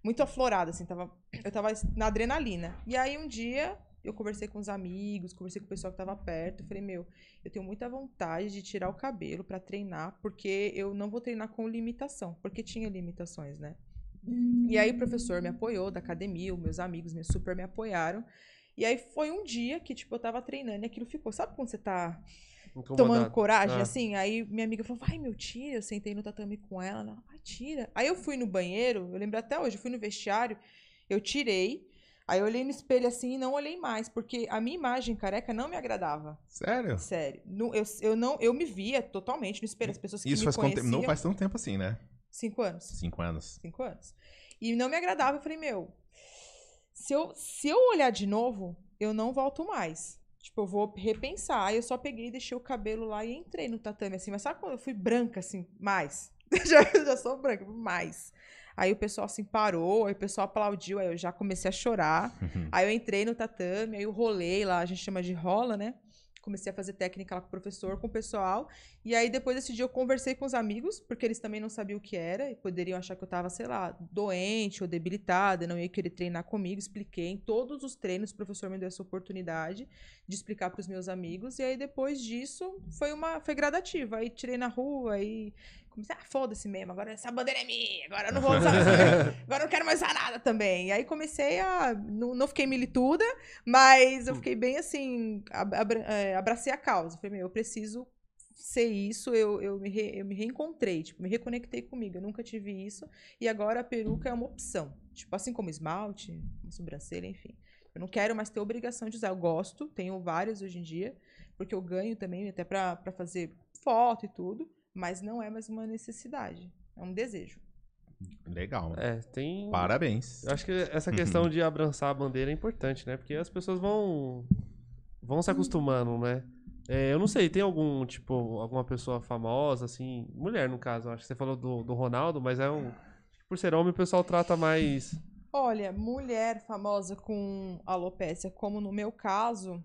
muito aflorada, assim, tava, eu tava na adrenalina. E aí um dia eu conversei com os amigos, conversei com o pessoal que tava perto, falei, meu, eu tenho muita vontade de tirar o cabelo pra treinar, porque eu não vou treinar com limitação, porque tinha limitações, né? E aí o professor me apoiou da academia, os meus amigos me super me apoiaram. E aí foi um dia que, tipo, eu tava treinando e aquilo ficou. Sabe quando você tá tomando coragem, Ah. assim. Aí minha amiga falou, vai, meu, tira. Eu sentei no tatame com ela, ela, vai, tira. Aí eu fui no banheiro, eu lembro até hoje, eu fui no vestiário, eu tirei. Aí eu olhei no espelho assim e não olhei mais, porque a minha imagem careca não me agradava. Sério? Sério. Não, eu, eu, não, eu me via totalmente no espelho. As pessoas que Isso me faz conheciam... Não faz tanto tempo assim, né? Cinco anos. Cinco anos. Cinco anos. E não me agradava. Eu falei, meu, se eu, se eu olhar de novo, eu não volto mais. Tipo, eu vou repensar. Aí eu só peguei, deixei o cabelo lá e entrei no tatame, assim. Mas sabe quando eu fui branca, assim, mais? [LAUGHS] já, já sou branca, mais. Aí o pessoal, assim, parou, aí o pessoal aplaudiu, aí eu já comecei a chorar. [LAUGHS] Aí eu entrei no tatame, aí eu rolei lá, a gente chama de rola, né? Comecei a fazer técnica lá com o professor, com o pessoal. E aí, depois desse dia, eu conversei com os amigos, porque eles também não sabiam o que era, e poderiam achar que eu tava, sei lá, doente ou debilitada, não ia querer treinar comigo. Expliquei em todos os treinos, o professor me deu essa oportunidade de explicar para os meus amigos. E aí, depois disso, foi uma foi gradativa. Aí tirei na rua, aí comecei, ah, foda-se mesmo, agora essa bandeira é minha, agora eu não vou usar [LAUGHS] agora eu não quero mais usar nada também. E aí comecei a. Não, não fiquei milituda, mas eu fiquei bem assim. ab- abra- é, abracei a causa. Falei, meu, eu preciso ser isso. Eu, eu, me re- eu me reencontrei, tipo, me reconectei comigo. Eu nunca tive isso. E agora a peruca é uma opção. Tipo, assim como esmalte, sobrancelha, enfim. Eu não quero mais ter obrigação de usar. Eu gosto, tenho várias hoje em dia, porque eu ganho também, até pra fazer foto e tudo. Mas não é mais uma necessidade. É um desejo. Legal. É, tem. Parabéns. Eu acho que essa questão de abraçar a bandeira é importante, né? Porque as pessoas vão vão se acostumando, né? É, eu não sei, tem algum, tipo, alguma pessoa famosa, assim, mulher no caso, acho que você falou do, do Ronaldo, mas é um. Por ser homem, o pessoal trata mais. Olha, mulher famosa com alopécia, como no meu caso,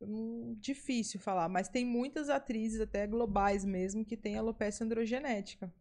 hum, difícil falar, mas tem muitas atrizes, até globais mesmo, que têm alopecia androgenética.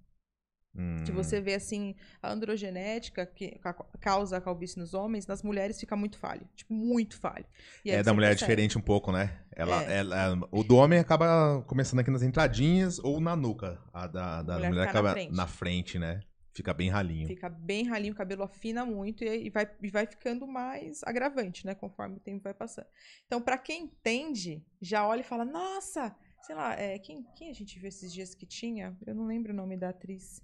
Hum. Que você vê assim, a androgenética que ca- causa a calvície nos homens, nas mulheres fica muito falho. Tipo, muito falho. É, da mulher é percebe. diferente um pouco, né? Ela, É. ela- o do homem acaba começando aqui nas entradinhas ou na nuca. A da, da Mulher mulher, fica na acaba frente. na frente, né? Fica bem ralinho. Fica bem ralinho, o cabelo afina muito e, e vai, e vai ficando mais agravante, né? Conforme o tempo vai passando. Então, pra quem entende, já olha e fala: Nossa, sei lá, é, quem, quem a gente viu esses dias que tinha? Eu não lembro o nome da atriz.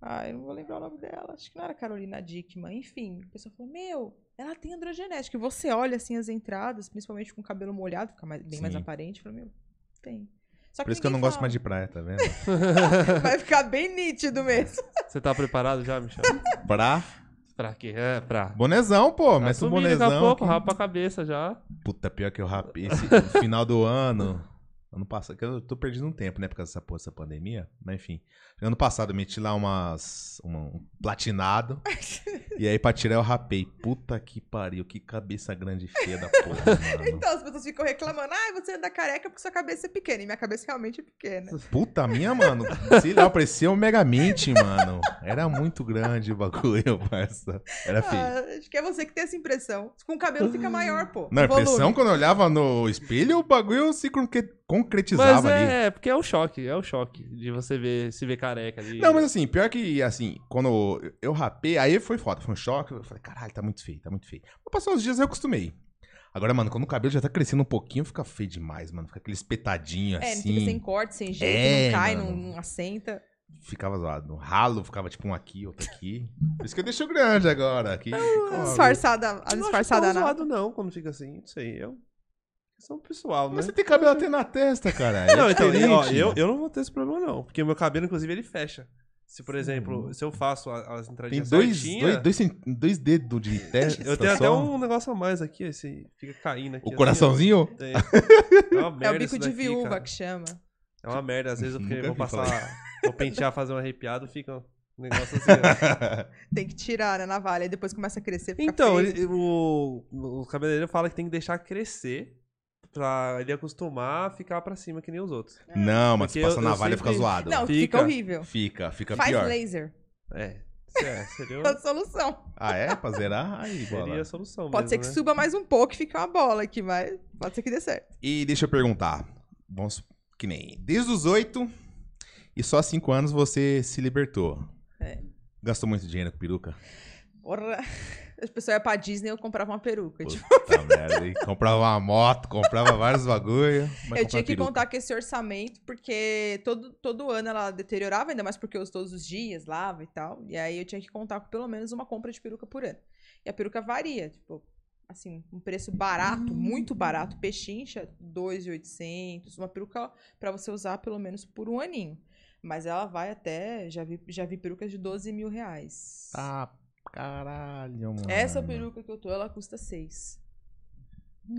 Ah, eu não vou lembrar o nome dela. Acho que não era Carolina Dickman. Enfim, o pessoal falou: Meu, ela tem androgenética. E você olha assim as entradas, principalmente com o cabelo molhado, fica mais- bem mais Sim. aparente. Fala: Meu, tem. Só Por isso que eu não ninguém gosto mais de fala. praia, tá vendo? [LAUGHS] Vai ficar bem nítido mesmo. Você tá preparado já, Michel? pra pra quê? É, pra. bonezão, pô. Tá Mas o subindo daqui a bonezão. pouco, aqui- rapa a cabeça já. Puta, pior que eu rapei esse final do ano. Ano passado, que eu tô perdendo um tempo, né? Por causa dessa, porra, dessa pandemia. Mas enfim. Ano passado eu meti lá umas. uma- um platinado. [LAUGHS] e aí pra tirar eu rapei. Puta que pariu, que cabeça grande e feia da [LAUGHS] porra, mano. Então, as pessoas ficam reclamando, ah, você anda careca porque sua cabeça é pequena. E minha cabeça realmente é pequena. Puta minha, mano. Sei lá, parecia um Megamente, mano. Era muito grande o bagulho, [LAUGHS] parça. Era feio. Ah, acho que é você que tem essa impressão. Com o cabelo fica maior, pô. Não, a o volume. impressão quando eu olhava no espelho, o bagulho se concretizava Mas ali. é, porque é o choque, é o choque de você ver, se ver careca ali. Não, mas assim, pior que, assim, quando eu rapei, aí foi foda, foi um choque. Eu falei, caralho, tá muito feio, tá muito feio. Mas passou uns dias eu acostumei. Agora, mano, quando o cabelo já tá crescendo um pouquinho, fica feio demais, mano. Fica aquele espetadinho É, não assim. fica sem corte, sem jeito, É, não cai, não, não assenta. Ficava zoado. No ralo, ficava tipo um aqui, outro aqui. Por isso que eu deixo grande agora. Aqui, Disfarçada, a não disfarçada tão nada. zoado não, quando fica assim, não sei, eu... Questão pessoal, né? Mas você tem cabelo até na testa, cara. [LAUGHS] É não, então, diferente. ó, eu, eu não vou ter esse problema não, porque o meu cabelo, inclusive, ele fecha. Se, por exemplo, se eu faço a- as Tem entradinhas dois, certinha, dois, dois, dois dedos de [LAUGHS] testa. eu tenho até só. um negócio a mais aqui, esse fica caindo aqui. O assim, coraçãozinho? ó. Tem. [LAUGHS] É uma É o bico de daqui, viúva cara. que chama. É uma merda, às vezes eu Nunca vou passar, vou pentear, fazer um arrepiado, fica um negócio assim. Tem que tirar na navalha, aí depois começa a crescer, fica Então, ele- o, o cabeleireiro fala que tem que deixar crescer pra ele acostumar a ficar pra cima que nem os outros. Não, mas se Porque passa eu- na eu navalha fica sempre- zoado. Não, fica, Fica. horrível. Fica, fica Faz pior. laser. É, se- é seria, É [LAUGHS] a solução. Ah, é? Pra zerar? Aí, bola. seria a solução Pode mesmo, ser que né? suba mais um pouco e fique uma bola aqui, mas pode ser que dê certo. E deixa eu perguntar. Vamos, que nem. Desde os oito e só cinco anos você se libertou. É. Gastou muito dinheiro com peruca? Porra. [LAUGHS] As pessoas iam pra Disney e eu comprava uma peruca. Tipo, Puta merda. E comprava uma moto, comprava vários bagulho. mas eu tinha que peruca. contar com esse orçamento, porque todo, todo ano ela deteriorava, ainda mais porque eu uso todos os dias, lava e tal. E aí eu tinha que contar com pelo menos uma compra de peruca por ano. E a peruca varia, tipo, assim, um preço barato, muito barato, pechincha, 2.800, uma peruca pra você usar pelo menos por um aninho. Mas ela vai até, já vi, já vi perucas de 12 mil reais. Ah, caralho, mano. Essa peruca que eu tô, ela custa 6.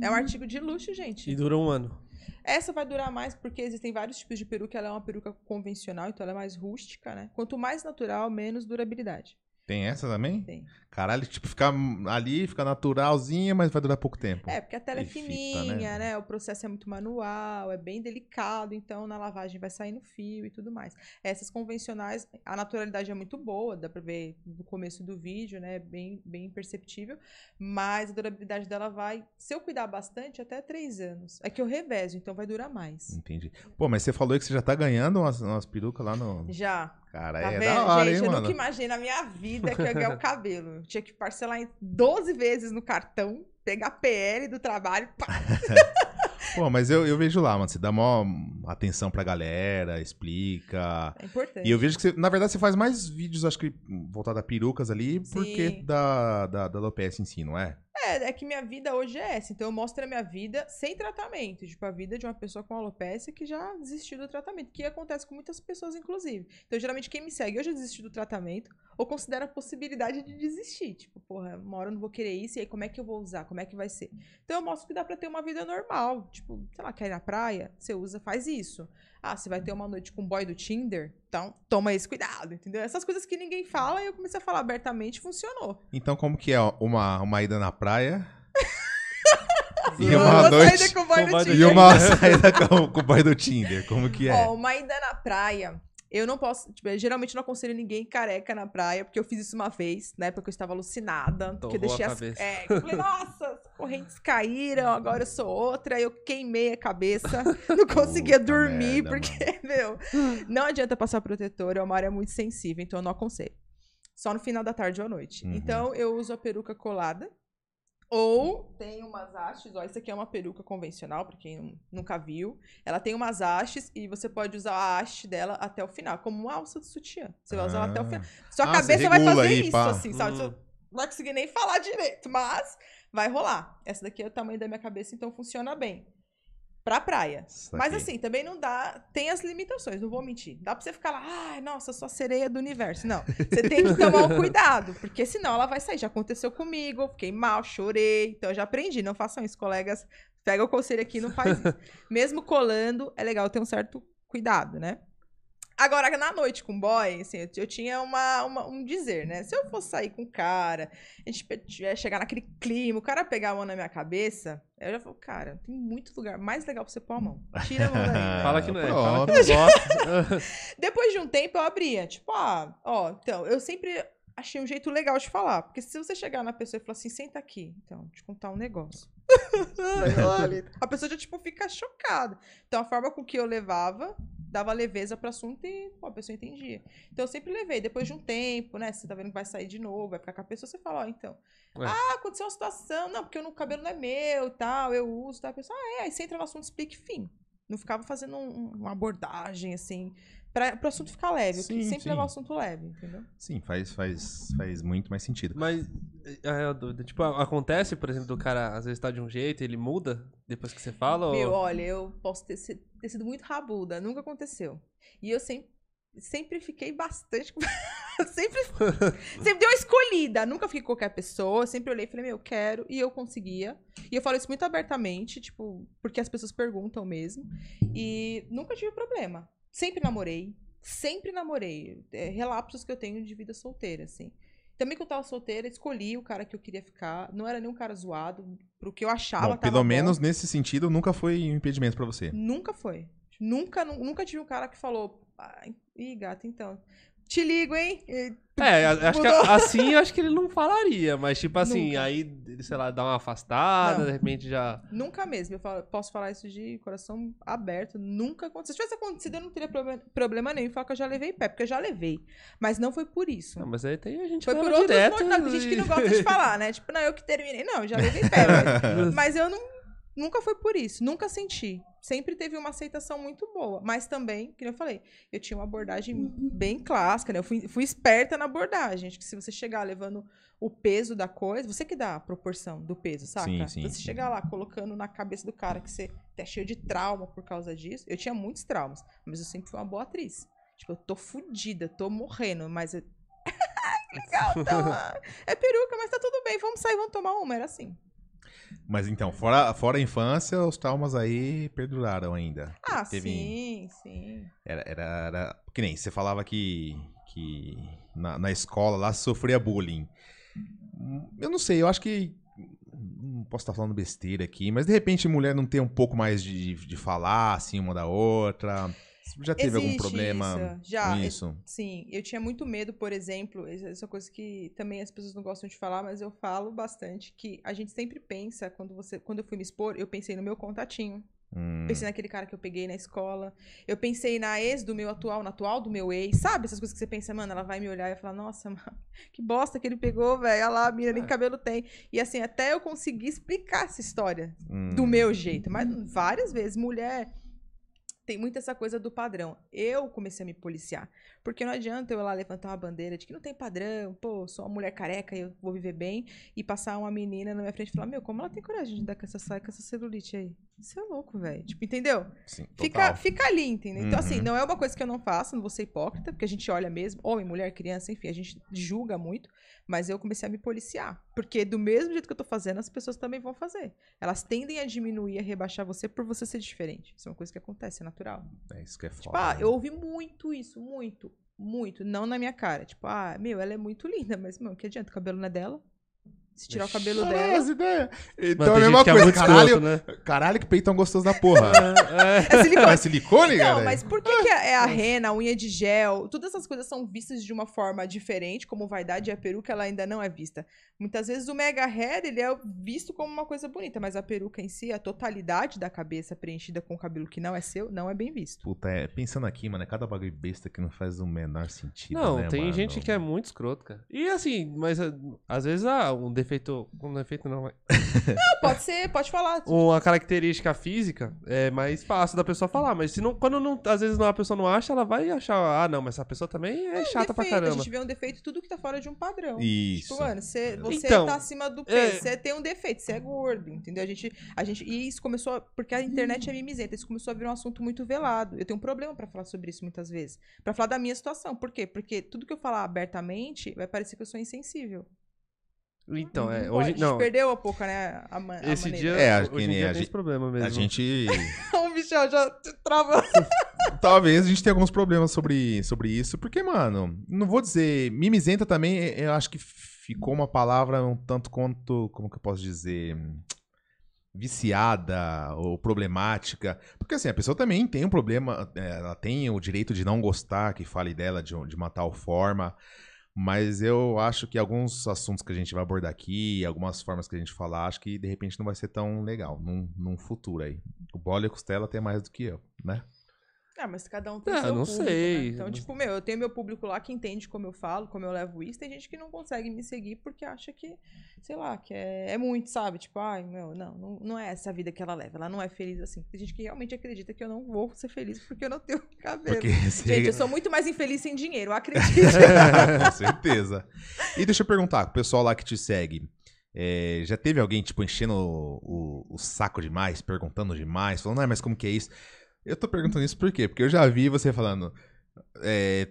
É um artigo de luxo, gente. E dura um ano. Essa vai durar mais porque existem vários tipos de peruca. Ela é uma peruca convencional, então ela é mais rústica, né? Quanto mais natural, menos durabilidade. Tem essa também? Tem. Caralho, tipo, fica ali, fica naturalzinha, mas vai durar pouco tempo. É, porque a tela é E fita, fininha, né? né? O processo é muito manual, é bem delicado, então na lavagem vai sair no fio e tudo mais. Essas convencionais, a naturalidade é muito boa, dá pra ver no começo do vídeo, né? Bem, bem perceptível. Mas a durabilidade dela vai, se eu cuidar bastante, até três anos. É que eu revezo, então vai durar mais. Entendi. Pô, mas você falou que você já tá ganhando umas, umas perucas lá no. Já. Cara, Tá é vendo? da hora, Gente, hein, eu mano? nunca imaginei na minha vida que eu ia ganhar o [LAUGHS] cabelo. Eu tinha que parcelar em 12 vezes no cartão, pegar a PL do trabalho, pá. [LAUGHS] Pô, mas eu, eu vejo lá, mano. Você dá maior atenção pra galera, explica. É importante. E eu vejo que você, na verdade, você faz mais vídeos, acho que voltado a perucas ali, Sim. porque da, da, da Lopes em si, não é? É, é que minha vida hoje é essa. Então eu mostro a minha vida sem tratamento. Tipo, a vida de uma pessoa com alopecia que já desistiu do tratamento. Que acontece com muitas pessoas, inclusive. Então, geralmente, quem me segue hoje já desistiu do tratamento ou considera a possibilidade de desistir. Tipo, porra, uma hora eu não vou querer isso, e aí como é que eu vou usar? Como é que vai ser? Então eu mostro que dá pra ter uma vida normal. Tipo, sei lá, quer ir na praia? Você usa, faz isso. Ah, você vai ter uma noite com um boy do Tinder? Então, toma esse cuidado, entendeu? Essas coisas que ninguém fala e eu comecei a falar abertamente funcionou. Então, como que é uma, uma ida na praia [LAUGHS] e uma sair noite com o boy com do o do e Tinder. uma saída com, com o boy do Tinder? Como que é? Ó, uma ida na praia. Eu não posso. Tipo, eu geralmente não aconselho ninguém careca na praia, porque eu fiz isso uma vez, na época que eu estava alucinada. Porque eu Torrou a deixei as. cabeça. É, eu falei, nossa, as correntes caíram, agora eu sou outra. Eu queimei a cabeça, [LAUGHS] não conseguia dormir, merda, porque, [LAUGHS] meu, não adianta passar protetor, é uma área muito sensível, então eu não aconselho. Só no final da tarde ou à noite. Uhum. Então eu uso a peruca colada. Ou tem umas hastes, ó, isso aqui é uma peruca convencional, pra quem nu- nunca viu. Ela tem umas hastes e você pode usar a haste dela até o final, como uma alça de sutiã. Você vai usar ela até o Ah. final. Sua Ah, cabeça você vai fazer aí, isso, pá. assim, sabe? Você Hum. não vai conseguir nem falar direito, mas vai rolar. Essa daqui é o tamanho da minha cabeça, então funciona bem. Pra praia. Mas assim, também não dá. Tem as limitações, não vou mentir. Dá pra você ficar lá, ai, nossa, sou a sereia do universo. Não. Você tem que tomar um [LAUGHS] cuidado, porque senão ela vai sair. Já aconteceu comigo, fiquei mal, chorei. Então eu já aprendi. Não façam isso, colegas. Pega o conselho aqui não faz isso. [LAUGHS] Mesmo colando, é legal ter um certo cuidado, né? Agora, na noite com boy, assim, eu, eu tinha uma, uma- um dizer, né? Se eu fosse sair com o cara, a gente ia chegar naquele clima, o cara pegar a mão na minha cabeça, eu já falo, cara, tem muito lugar mais legal pra você pôr a mão. Tira a mão daí. [LAUGHS] Fala que não é, Pronto. fala que não gosta. [LAUGHS] Depois de um tempo eu abria, tipo, ah, ó, então, eu sempre achei um jeito legal de falar. Porque se você chegar na pessoa e falar assim, senta aqui, então, te contar um negócio. [LAUGHS] Olha, a pessoa já, tipo, fica chocada. Então, a forma com que eu levava dava leveza pro assunto e pô, a pessoa entendia. Então, eu sempre levei. Depois de um tempo, né? Você tá vendo que vai sair de novo, vai ficar com a pessoa, você fala, ó, então. É. Ah, aconteceu uma situação. Não, porque o cabelo não é meu e tal, eu uso. Tal. A pessoa, ah, é. Aí você entra no assunto, explica e fim. Não ficava fazendo um- uma abordagem, assim, para o assunto ficar leve. Sim, sempre sim. levar o assunto leve, entendeu? Sim, faz, faz, faz muito mais sentido. Mas, é, é, do- do- tipo, acontece, por exemplo, do cara às vezes tá de um jeito e ele muda depois que você fala? ou- Meu, olha, eu posso ter, ter sido muito rabuda, nunca aconteceu. E eu sempre, sempre fiquei bastante. [LAUGHS] sempre, sempre dei uma escolhida, nunca fiquei com qualquer pessoa, sempre olhei e falei, meu, eu quero, e eu conseguia. E eu falo isso muito abertamente, tipo, porque as pessoas perguntam mesmo. E nunca tive problema. Sempre namorei, sempre namorei. É, relapsos que eu tenho de vida solteira, assim. Também que eu tava solteira, escolhi o cara que eu queria ficar. Não era nenhum cara zoado, pro que eu achava. Bom, pelo bom. menos nesse sentido, nunca foi um impedimento pra você. Nunca foi. Nunca, nu- nunca tive um cara que falou. Ih, gata, então. Te ligo, hein? E- É, acho que Mudou. [LAUGHS] assim eu acho que ele não falaria, mas tipo assim, Nunca. aí, sei lá, dá uma afastada, Não. de repente já. Nunca mesmo. Eu falo- posso falar isso de coração aberto. Nunca aconteceu. Se tivesse acontecido, eu não teria problema, problema nenhum falar que eu já levei pé, porque eu já levei. Mas não foi por isso. Não, mas aí tem a gente Foi por outros direto. Não, Tem gente que não e- gosta de [LAUGHS] falar, né? Tipo, não, eu que terminei. Não, eu já levei pé. Mas, [LAUGHS] mas eu não, nunca foi por isso. Nunca senti. Sempre teve uma aceitação muito boa. Mas também, que eu falei, eu tinha uma abordagem bem clássica, né? Eu fui, fui esperta na abordagem. Acho que se você chegar levando o peso da coisa, você que dá a proporção do peso, saca? Sim, sim. Você chegar lá colocando na cabeça do cara que você tá cheio de trauma por causa disso. Eu tinha muitos traumas, mas eu sempre fui uma boa atriz. Tipo, eu tô fudida, tô morrendo, mas eu. [LAUGHS] Legal, [LAUGHS] ah, é peruca, mas tá tudo bem, vamos sair, vamos tomar uma. Era assim. Mas então, fora, fora a infância, os traumas aí perduraram ainda. Ah, Teve- sim, sim. Era, era, era- Que nem, você falava que, que na, na escola lá sofria bullying. Eu não sei, eu acho que. Não posso estar falando besteira aqui, mas de repente mulher não tem um pouco mais de, de falar assim uma da outra. Já teve algum Existe problema isso, já, com isso? Sim, eu tinha muito medo, por exemplo, essa coisa que também as pessoas não gostam de falar, mas eu falo bastante, que a gente sempre pensa, quando você, quando eu fui me expor, eu pensei no meu contatinho. Hum, Pensei naquele cara que eu peguei na escola. Eu pensei na ex do meu atual, na atual do meu ex. Sabe essas coisas que você pensa, mano, ela vai me olhar e falar, nossa, mano, [LAUGHS] que bosta que ele pegou, velho. Olha lá, a nem É. cabelo tem. E assim, até eu conseguir explicar essa história hum. do meu jeito. Mas várias vezes, mulher tem muito essa coisa do padrão. Eu comecei a me policiar. Porque não adianta eu lá levantar uma bandeira de que não tem padrão, pô, sou uma mulher careca e eu vou viver bem, e passar uma menina na minha frente e falar, meu, como ela tem coragem de dar com essa com essa celulite aí? Isso é louco, velho. Tipo, entendeu? Sim, Fica, fica ali, entendeu? Então, assim, Uhum. não é uma coisa que eu não faço, não vou ser hipócrita, porque a gente olha mesmo, homem, mulher, criança, enfim, a gente julga muito, mas eu comecei a me policiar. Porque do mesmo jeito que eu tô fazendo, as pessoas também vão fazer. Elas tendem a diminuir, a rebaixar você por você ser diferente. Isso é uma coisa que acontece, é natural. É isso que é foda. Tipo, ah, né? eu ouvi muito isso, muito, muito. Não na minha cara. Tipo, ah, meu, ela é muito linda, mas, meu, que adianta? O cabelo não é dela? Se tirar o cabelo dela. Então tem é a mesma que é coisa. muito caralho, escroto, né? caralho, que peitão gostoso da porra. É, [LAUGHS] É silicone. é silicone? Não, mas por que, que é a rena, a unha de gel, todas essas coisas são vistas de uma forma diferente, como vaidade e a peruca ela ainda não é vista. Muitas vezes o mega hair, ele é visto como uma coisa bonita, mas a peruca em si, a totalidade da cabeça preenchida com o cabelo que não é seu, não é bem visto. Puta, é, pensando aqui, mano, é cada bagulho besta que não faz o menor sentido. Não, né, tem mano? gente que é muito escroto, cara. E assim, mas ah, às vezes ah, um defeito. Um defeito não, mas [LAUGHS] Não, pode ser, pode falar. uma característica física é mais fácil da pessoa falar. Mas se não, quando não, às vezes não, a pessoa não acha, ela vai achar, ah, não, mas essa pessoa também é chata pra defeito, A caramba. gente vê um defeito tudo que tá fora de um padrão. Isso. Tipo, mano, você, você Então, tá acima do é- peso, você tem um defeito, você é gordo, entendeu? A gente, a gente, e isso começou, a- porque a internet é mimizenta, isso começou a virar um assunto muito velado. Eu tenho um problema pra falar sobre isso muitas vezes. Pra falar da minha situação. Por quê? Porque tudo que eu falar abertamente vai parecer que eu sou insensível. Então, é. Não Hoje. pode. Não. Perdeu um pouco, né? A, a Esse dia. É, hoje em nem dia a tem gente- esse problema mesmo. A gente. [LAUGHS] o Michel já trava. [LAUGHS] Talvez a gente tenha alguns problemas sobre, sobre isso, porque, mano, não vou dizer. Mimizenta também, é- eu acho que ficou uma palavra um tanto quanto. Como que eu posso dizer? Viciada ou problemática. Porque, assim, a pessoa também tem um problema, é, ela tem o direito de não gostar que fale dela de, de uma tal forma. Mas eu acho que alguns assuntos que a gente vai abordar aqui, algumas formas que a gente falar, acho que de repente não vai ser tão legal num, num futuro aí. O Bola e a Costela tem mais do que eu, né? Ah, mas cada um tem Ah, seu não público, sei. né? Então, tipo, meu, eu tenho meu público lá que entende como eu falo, como eu levo isso. Tem gente que não consegue me seguir porque acha que, sei lá, que é, é muito, sabe? Tipo, ai, meu, não, não, não é essa a vida que ela leva. Ela não é feliz assim. Tem gente que realmente acredita que eu não vou ser feliz porque eu não tenho [LAUGHS] cabelo. Porque Gente, eu [LAUGHS] sou muito mais infeliz sem dinheiro, [LAUGHS] acredite. Com certeza. E deixa eu perguntar, o pessoal lá que te segue, é, já teve alguém, tipo, enchendo o, o- o saco demais, perguntando demais, falando, ah, mas como que é isso? Eu tô perguntando isso por quê? Porque eu já vi você falando, é,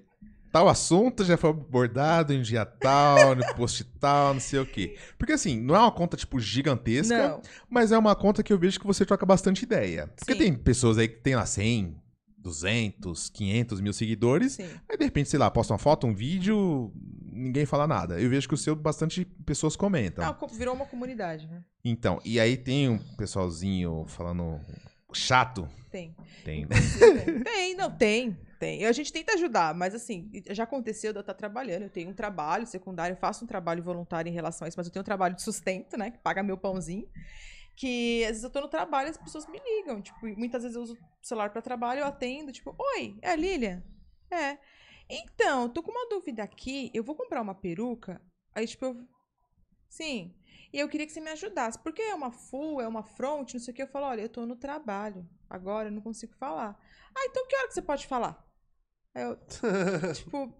tal assunto já foi abordado em dia tal, no [LAUGHS] post tal, não sei o quê. Porque assim, não é uma conta, tipo, gigantesca, não. mas é uma conta que eu vejo que você troca bastante ideia. Porque Sim. tem pessoas aí que tem lá 100, 200, 500 mil seguidores, Sim. Aí de repente, sei lá, posta uma foto, um vídeo, ninguém fala nada. Eu vejo que o seu bastante pessoas comentam. Ah, virou uma comunidade, né? Então, e aí tem um pessoalzinho falando chato. Tem. Tem. Tem, [LAUGHS] tem, não, tem, tem. A gente tenta ajudar, mas assim, já aconteceu de eu estar trabalhando. Eu tenho um trabalho secundário, eu faço um trabalho voluntário em relação a isso, mas eu tenho um trabalho de sustento, né? Que paga meu pãozinho. Que às vezes eu tô no trabalho e as pessoas me ligam. Tipo, muitas vezes eu uso o celular para trabalho, eu atendo, tipo, oi, é a Lilian? É. Então, tô com uma dúvida aqui, eu vou comprar uma peruca. Aí, tipo, eu. Sim. E eu queria que você me ajudasse. Porque é uma full, é uma front, não sei o que. Eu falo, olha, eu tô no trabalho. Agora eu não consigo falar. Ah, então que hora que você pode falar? Aí eu, [LAUGHS] tipo,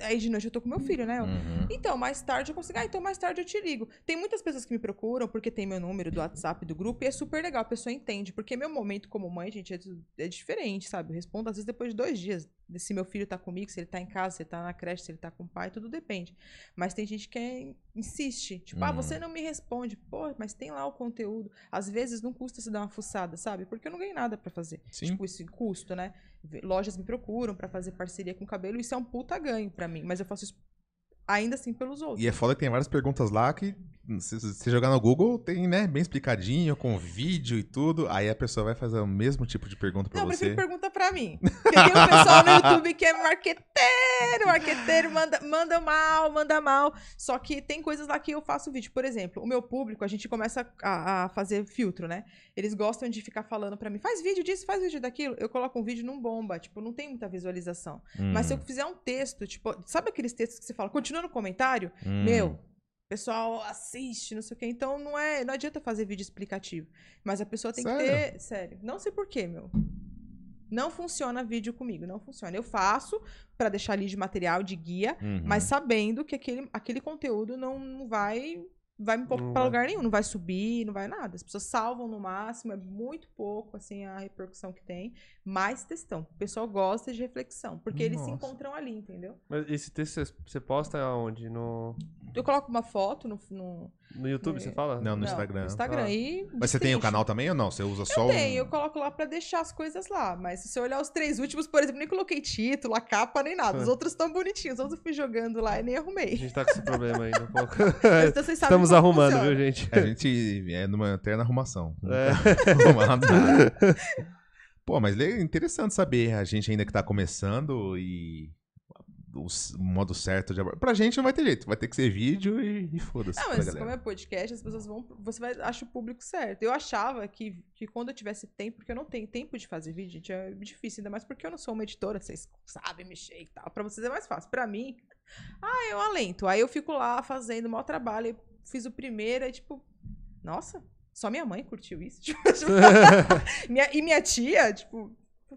aí de noite eu tô com meu filho, né? Eu, Uhum. Então, mais tarde eu consigo. Ah, então mais tarde eu te ligo. Tem muitas pessoas que me procuram porque tem meu número do WhatsApp do grupo e é super legal, a pessoa entende. Porque meu momento como mãe, gente, é, é diferente, sabe? Eu respondo às vezes depois de dois dias. Se meu filho tá comigo, se ele tá em casa, se ele tá na creche, se ele tá com o pai, tudo depende. Mas tem gente que é- insiste. Tipo, ah, Uhum. você não me responde. Pô, mas tem lá o conteúdo. Às vezes não custa se dar uma fuçada, sabe? Porque eu não ganho nada pra fazer. Sim. Tipo, esse custo, né? Lojas me procuram pra fazer parceria com cabelo. Isso é um puta ganho pra mim. Mas eu faço isso ainda assim pelos outros. E é foda que tem várias perguntas lá que, se você jogar no Google, tem, né, bem explicadinho, com vídeo e tudo. Aí a pessoa vai fazer o mesmo tipo de pergunta pra Não, você. prefiro pergunta pra mim. Porque tem um pessoal no YouTube que é marqueteiro, marqueteiro, manda, manda mal, manda mal. Só que tem coisas lá que eu faço vídeo. Por exemplo, o meu público, a gente começa a, a fazer filtro, né? Eles gostam de ficar falando pra mim, faz vídeo disso, faz vídeo daquilo. Eu coloco um vídeo não bomba, tipo, não tem muita visualização. Hum, Mas se eu fizer um texto, tipo, sabe aqueles textos que você fala, continua no comentário? hum. Meu, pessoal assiste, não sei o quê. Então não é, não adianta fazer vídeo explicativo. Mas a pessoa tem que Sério? ter, sério. Não sei porquê, meu. Não funciona vídeo comigo, não funciona. Eu faço pra deixar ali de material, de guia, Uhum. mas sabendo que aquele, aquele conteúdo não, não vai vai me pôr vai. lugar nenhum, não vai subir, não vai nada. As pessoas salvam no máximo, é muito pouco assim a repercussão que tem, mais textão. O pessoal gosta de reflexão, porque eles se Nossa. encontram ali, entendeu? Mas esse texto você- posta aonde? No, Eu coloco uma foto no, no, no YouTube, você fala? Não, no não, Instagram. No Instagram. Ah. E Mas você tem o canal também ou não? Você usa só Eu um... tenho, eu coloco lá pra deixar as coisas lá. Mas se você olhar os três últimos, por exemplo, nem coloquei título, a capa, nem nada. Os [LAUGHS] outros estão bonitinhos. Os outros eu fui jogando lá e nem A arrumei. gente tá com esse problema aí um pouco. Mas então vocês sabem Estamos arrumando, funciona. viu, gente? A gente é numa eterna arrumação. É. Arrumado. [LAUGHS] Pô, mas é interessante saber. A gente ainda que tá começando e o modo certo de abordar. Pra gente não vai ter jeito. Vai ter que ser vídeo e, e foda-se. Não, pra mas como é podcast, as pessoas vão. Você vai acha o público certo. Eu achava que, que quando eu tivesse tempo, porque eu não tenho tempo de fazer vídeo, gente, é difícil, ainda mais porque eu não sou uma editora, vocês sabem mexer e tal. Pra vocês é mais fácil. Pra mim, ah, eu alento. Aí eu fico lá fazendo o maior trabalho. Fiz o primeiro, aí tipo, nossa, só minha mãe curtiu isso. [LAUGHS] Tipo, [LAUGHS] minha- e minha tia, tipo,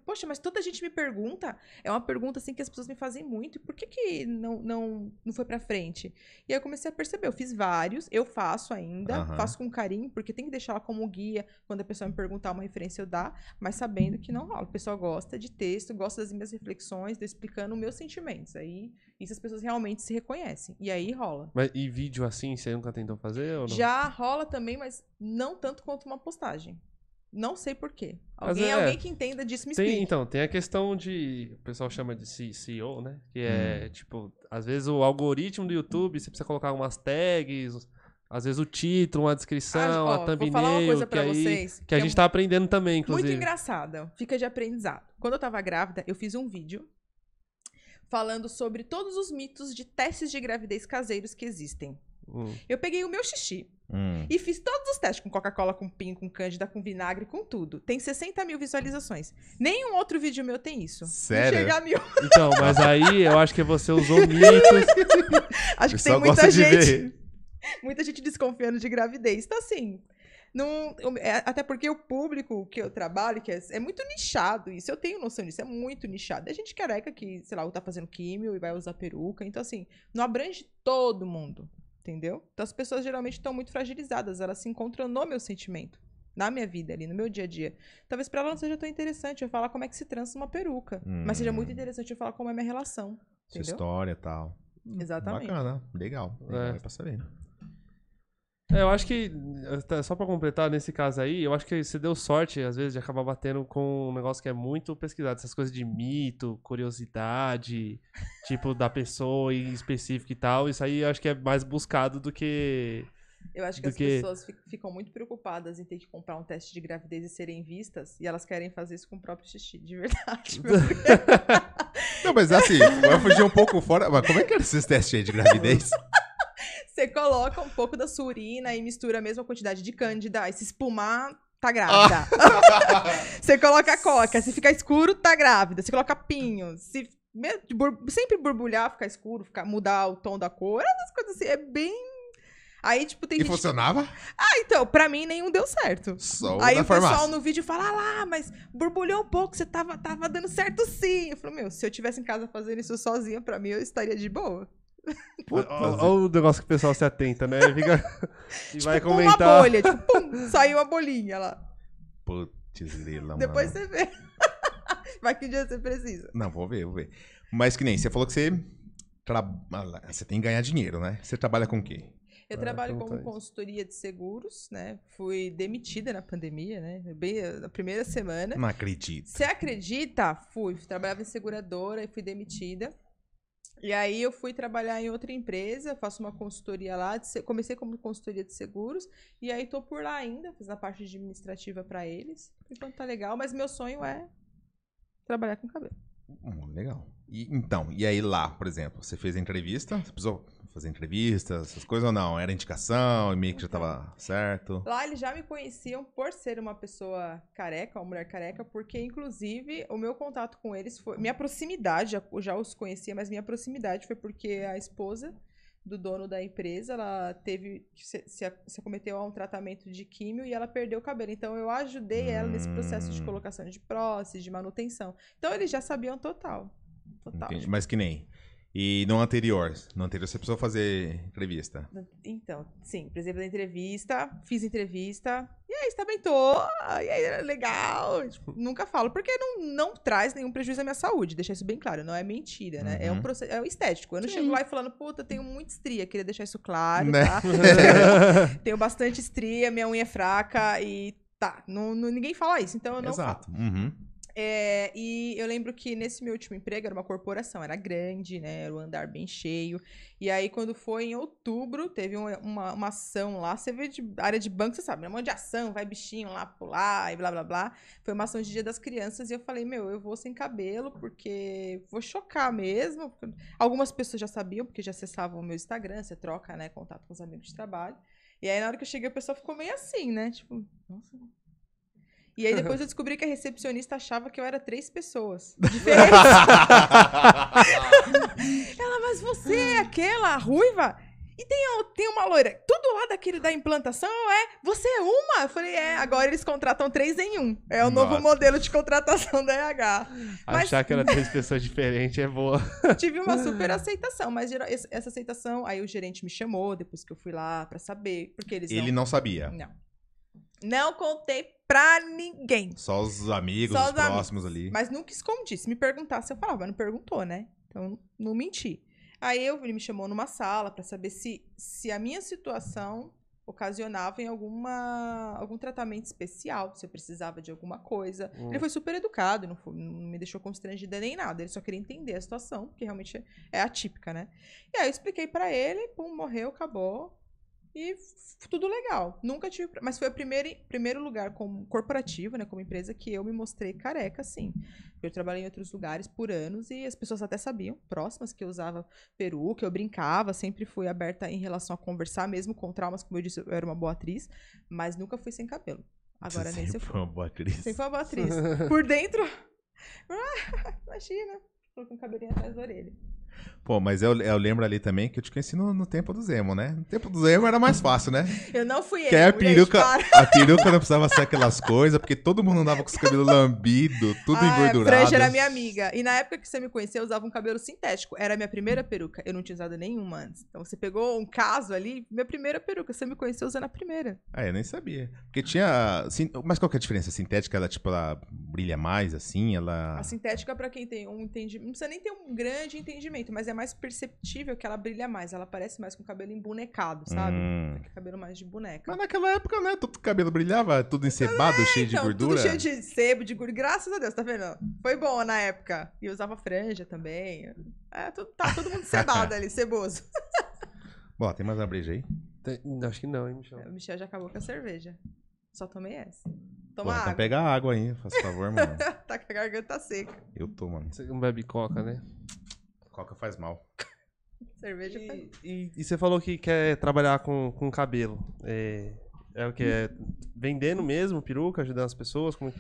poxa, mas toda gente me pergunta. É uma pergunta assim que as pessoas me fazem muito. E por que, que não, não, não foi pra frente? E aí eu comecei a perceber. Eu fiz vários, eu faço ainda, Aham. faço com carinho, porque tem que deixar ela como guia. Quando a pessoa me perguntar uma referência, eu dar, mas sabendo que não rola. O pessoal gosta de texto, gosta das minhas reflexões, de explicando meus sentimentos. Aí, isso as pessoas realmente se reconhecem. E aí rola. Mas, e vídeo assim, você nunca tentou fazer? Já rola também, mas não tanto quanto uma postagem. Não sei por quê. Mas Alguém, é- alguém que entenda disso me Tem, explique. então, tem a questão de. O pessoal chama de CEO, né? Que é, Hum. tipo, às vezes o algoritmo do YouTube, você precisa colocar umas tags, às vezes o título, uma descrição, Ah, ó, a vou thumbnail, falar uma coisa que, pra aí, vocês. que a é gente tá aprendendo também, Muito inclusive. engraçada. Fica de aprendizado. Quando eu tava grávida, eu fiz um vídeo falando sobre todos os mitos de testes de gravidez caseiros que existem. Hum. Eu peguei o meu xixi Hum. e fiz todos os testes com Coca-Cola, com pinho, com cândida, com vinagre, com tudo. Tem 60 mil visualizações. Nenhum outro vídeo meu tem isso. Sério? Chega a mil. Então, mas aí eu acho que você usou mitos. [LAUGHS] Acho que tem muita gente. ver. [LAUGHS] muita gente desconfiando de gravidez. Então, assim, não, eu- é- até porque o público que eu trabalho, que é, é muito nichado, isso eu tenho noção disso, é muito nichado. É gente careca que, sei lá, ou tá fazendo químio e vai usar peruca. Então, assim, não abrange todo mundo, entendeu? Então, as pessoas geralmente estão muito fragilizadas, elas se encontram no meu sentimento. Na minha vida ali, no meu dia a dia. Talvez pra ela não seja tão interessante eu falar como é que se trança uma peruca. Mas seja muito Hum. interessante eu falar como é a minha relação. Sua história e tal. Exatamente. Bacana, legal. legal É. é. pra saber. É, eu acho que, tá, só pra completar nesse caso aí, eu acho que você deu sorte, às vezes, de acabar batendo com um negócio que é muito pesquisado. Essas coisas de mito, curiosidade, [LAUGHS] tipo, da pessoa em específico e tal. Isso aí eu acho que é mais buscado do que. Eu acho que as que- pessoas fi- ficam muito preocupadas em ter que comprar um teste de gravidez e serem vistas, e elas querem fazer isso com o próprio xixi, de verdade. [LAUGHS] Não, mas assim, vai fugir um pouco fora. Mas como é que era esses testes aí de gravidez? [LAUGHS] Você coloca um pouco da sua urina e mistura a mesma quantidade de cândida, aí se espumar, tá grávida. [LAUGHS] Você coloca coca, se ficar escuro, tá grávida. Você coloca pinho, se sempre borbulhar, ficar escuro, ficar, mudar o tom da cor, essas coisas assim, é bem... Aí, tipo, tem E gente... funcionava? Ah, então, pra mim nenhum deu certo. Só o Aí o pessoal farmácia. no vídeo fala, ah lá, mas borbulhou um pouco, você tava, tava dando certo sim. Eu falo, meu, se eu tivesse em casa fazendo isso sozinha, pra mim eu estaria de boa. Olha o negócio que o pessoal se atenta, né? Fica... [LAUGHS] e vai Tipo, uma comentar. bolha, tipo, pum, saiu uma bolinha lá. Putz, grila, Depois mano. você vê. [LAUGHS] Vai que um dia você precisa. Não, vou ver, vou ver. Mas que nem, você falou que você... Tra... ah, Você tem que ganhar dinheiro, né? Você trabalha com o quê? Eu Ah, trabalho como isso. consultoria de seguros, né? Fui demitida na pandemia, né? Bem na primeira semana. Não acredito. Você acredita? Fui. Trabalhava em seguradora e fui demitida. E aí eu fui trabalhar em outra empresa, faço uma consultoria lá. de Comecei como consultoria de seguros. E aí tô por lá ainda, fazendo a parte administrativa pra eles. Enquanto tá legal, mas meu sonho é trabalhar com cabelo. Hum, legal. E, então, e aí lá, por exemplo, você fez a entrevista? Você precisou fazer entrevista, essas coisas ou não? Era indicação, e meio que já tava certo? Lá eles já me conheciam por ser uma pessoa careca, uma mulher careca, porque inclusive o meu contato com eles foi. Minha proximidade, já- eu já os conhecia, mas minha proximidade foi porque a esposa do dono da empresa, ela teve. Se, se, se cometeu a um tratamento de químio e ela perdeu o cabelo. Então eu ajudei ela nesse processo de Hum. colocação de prótese, de manutenção. Então eles já sabiam total. Total. Entendi. Mas que nem. E no anterior? No anterior você precisou fazer entrevista. Então, sim, por exemplo, da entrevista, fiz entrevista, e aí estamentou, e aí era legal. Tipo, nunca falo, porque não, não traz nenhum prejuízo à minha saúde, deixar isso bem claro, não é mentira, né? É um Uhum. processo, é um estético. Eu não Sim. chego lá e falando, puta, tenho muita estria, queria deixar isso claro, Né? tá? [LAUGHS] tenho bastante estria, minha unha é fraca e tá, não, não- ninguém fala isso, então eu não falo. Exato. Uhum. É, e eu lembro que nesse meu último emprego era uma corporação, era grande, né? Era um andar bem cheio. E aí, quando foi em outubro, teve uma, uma, uma ação lá. Você vê de área de banco, você sabe, né? Um monte de ação, vai bichinho lá pular e blá blá blá. Foi uma ação de Dia das Crianças e eu falei, meu, eu vou sem cabelo, porque vou chocar mesmo. Algumas pessoas já sabiam, porque já acessavam o meu Instagram, você troca, né, contato com os amigos de trabalho. E aí, na hora que eu cheguei, o pessoal ficou meio assim, né? Tipo, nossa. E aí depois eu [LAUGHS] descobri que a recepcionista achava que eu era três pessoas [LAUGHS] diferentes. [LAUGHS] Ela, mas você é aquela ruiva? E tem, tem uma loira. Tudo lá daquele da implantação é. Você é uma? Eu falei, é. Agora eles contratam três em um. É o novo Nossa. modelo de contratação da RH. Mas- Achar que era três pessoas diferentes é boa. Tive uma super aceitação, mas essa aceitação. Aí o gerente me chamou depois que eu fui lá pra saber. Porque eles Ele não sabia. não. Não contei pra ninguém. Só os amigos, Só os os amigos. próximos ali. Mas nunca escondi. Se me perguntasse, eu falava, mas não perguntou, né? Então, não menti. Aí eu, ele me chamou numa sala pra saber se, se a minha situação ocasionava em alguma, algum tratamento especial, se eu precisava de alguma coisa. Hum. Ele foi super educado, não, foi- não me deixou constrangida nem nada. Ele só queria entender a situação, porque realmente é, é atípica, né? E aí eu expliquei pra ele, pum, morreu, acabou. E tudo legal. Nunca tive. Mas foi o primeiro, primeiro lugar como corporativo, né? Como empresa, que eu me mostrei careca, sim. Eu trabalhei em outros lugares por anos e as pessoas até sabiam, próximas, que eu usava peruca, eu brincava, sempre fui aberta em relação a conversar, mesmo com traumas, como eu disse, eu era uma boa atriz, mas nunca fui sem cabelo. Agora Você nem se sempre eu foi uma boa atriz. Sempre foi uma boa atriz. [LAUGHS] Por dentro. [LAUGHS] ah, imagina. Colocou um cabelinho atrás da orelha. Pô, mas eu, eu lembro ali também que eu te conheci no, no tempo do Zemo, né? No tempo do Zemo era mais fácil, né? [LAUGHS] Eu não fui Que aí a peruca, para. a peruca não precisava ser aquelas coisas, porque todo mundo andava com os cabelos lambidos, tudo Ah, é, engordurado. Franja era minha amiga. E na época que você me conheceu, eu usava um cabelo sintético. Era a minha primeira peruca. Eu não tinha usado nenhuma antes. Então você pegou um caso ali, minha primeira peruca. Você me conheceu usando a primeira. Ah, eu nem sabia. Porque tinha. sin- Mas qual que é a diferença? A sintética, ela, tipo, ela brilha mais, assim, ela. A sintética, pra quem tem um entendimento. Não precisa nem ter um grande entendimento, mas é mais perceptível que ela brilha mais. Ela parece mais com o cabelo embonecado, sabe? Hum. Aquele cabelo mais de boneca. Mas naquela época, né? Todo o cabelo brilhava, tudo encebado, cheio de Então, gordura. tudo cheio de sebo, de gordura. Graças a Deus, tá vendo? Foi bom na época. E usava franja também. É, tudo, tá todo mundo [LAUGHS] cebado ali, ceboso. Bom, tem mais uma breja aí? Tem- Acho que não, hein, Michel? O Michel já acabou com a cerveja. Só tomei essa. Pô, Toma então água. pega água aí, faz favor, mano. [LAUGHS] tá com a garganta seca. Eu tô, mano. Você não bebe coca, né? Coca faz mal. Cerveja faz... E, e- e você falou que quer trabalhar com, com cabelo. É, é o que? É vendendo mesmo peruca, ajudando as pessoas? Como...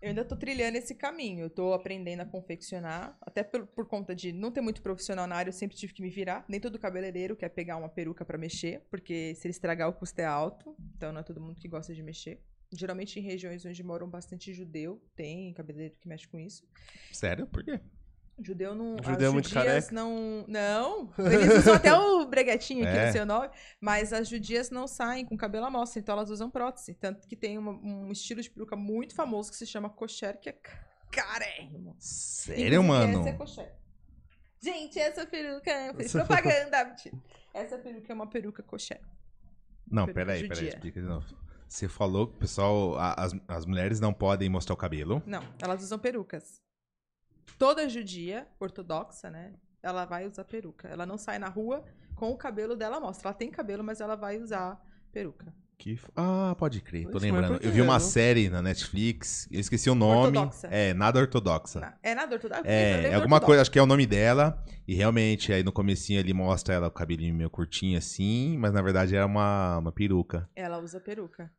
Eu ainda tô trilhando esse caminho. Eu tô aprendendo a confeccionar. Até por, por conta de não ter muito profissional na área, eu sempre tive que me virar. Nem todo cabeleireiro quer pegar uma peruca pra mexer, porque se ele estragar, o custo é alto. Então não é todo mundo que gosta de mexer. Geralmente em regiões onde moram bastante judeu, tem cabeleireiro que mexe com isso. Sério? Por quê? Judeu não. Judeu é as muito judias careca? não. Não! Eles usam até o breguetinho aqui É. no seu nome, mas as judias não saem com cabelo à mostra, então elas usam prótese. Tanto que tem uma- um estilo de peruca muito famoso que se chama cocher, que é ca- carérrimo. Sério, mano? Essa é cocher. Gente, essa peruca. Eu fiz propaganda. [LAUGHS] mentira. essa peruca é uma peruca cocher. Não, Peruca peraí, peraí, judia. explica de novo. Você falou que pessoal, as, as mulheres não podem mostrar o cabelo. Não, elas usam perucas. Toda judia ortodoxa, né? Ela vai usar peruca. Ela não sai na rua com o cabelo dela mostra. Ela tem cabelo, mas ela vai usar peruca. Que... f- Ah, pode crer, tô lembrando. Eu vi uma série na Netflix, eu esqueci o nome. Ortodoxa. É, nada ortodoxa. Na- É nada ortodoxa? É, Lembra é alguma ortodoxa. coisa, acho que é o nome dela. E realmente, aí no comecinho ele mostra ela com o cabelinho meio curtinho assim, mas na verdade era uma, uma peruca. Ela usa peruca.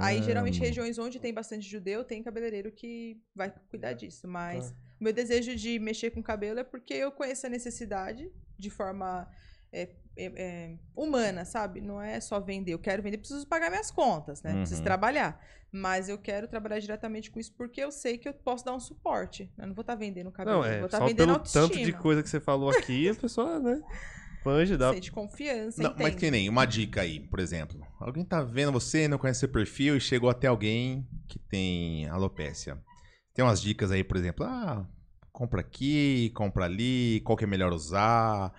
Aí, Mano. geralmente, regiões onde tem bastante judeu, tem cabeleireiro que vai cuidar disso. Mas o meu desejo de mexer com cabelo é porque eu conheço a necessidade de forma é, é, é, humana, sabe? Não é só vender. Eu quero vender, preciso pagar minhas contas, né? Preciso Uhum. trabalhar. Mas eu quero trabalhar diretamente com isso porque eu sei que eu posso dar um suporte. Eu não vou estar vendendo cabelo, Não, é vou estar só vendendo pelo autoestima. tanto de coisa que você falou aqui, a [LAUGHS] pessoa, né? Manja, dá. Sente confiança, Não, mas que nem uma dica aí, por exemplo. Alguém tá vendo você, não conhece seu perfil e chegou até alguém que tem alopécia. Tem umas dicas aí, por exemplo, ah, compra aqui, compra ali, qual que é melhor usar.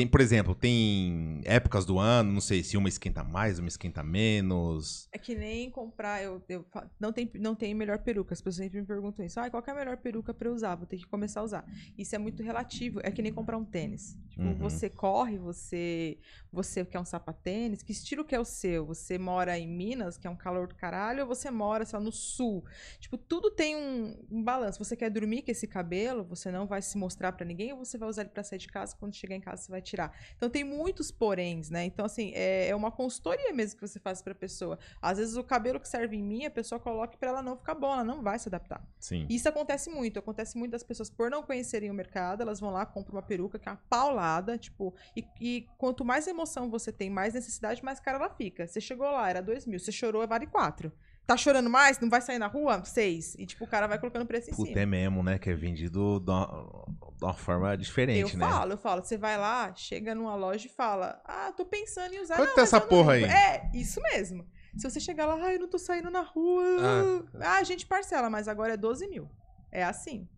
Tem, por exemplo, tem épocas do ano, não sei se uma esquenta mais, uma esquenta menos. É que nem comprar, eu, eu não tem não tem melhor peruca. As pessoas sempre me perguntam isso. Ah, qual é a melhor peruca eu usar? Vou ter que começar a usar. Isso é muito relativo. É que nem comprar um tênis. Tipo, Uhum. você corre, você você quer um sapatênis, que estilo que é o seu? Você mora em Minas, que é um calor do caralho, ou você mora, sei lá, no sul? Tipo, tudo tem um, um balanço. Você quer dormir com esse cabelo, você não vai se mostrar pra ninguém, ou você vai usar ele pra sair de casa, quando chegar em casa você vai tirar. Então tem muitos poréns, né? Então, assim, é, é uma consultoria mesmo que você faz pra pessoa. Às vezes o cabelo que serve em mim, a pessoa coloca pra ela não ficar bom, ela não vai se adaptar. Sim. Isso acontece muito. Acontece muito das pessoas, por não conhecerem o mercado, elas vão lá, compram uma peruca que é uma paulada, tipo, e, e quanto mais emoção você tem, mais necessidade, mais cara ela fica. Você chegou lá, era dois mil, você chorou, vale quatro. Tá chorando mais? Não vai sair na rua? Seis. E, tipo, o cara vai colocando preço em Puta, cima. é mesmo, né? Que é vendido de uma, de uma forma diferente, eu né? falo, eu falo, você vai lá, chega numa loja e fala, ah, tô pensando em usar. Quanto tá essa eu porra lembro." aí? É, isso mesmo. Se você chegar lá, ah, eu não tô saindo na rua. Ah, a gente parcela, mas agora é 12 mil. É assim.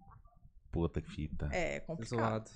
Puta que fita. É complicado.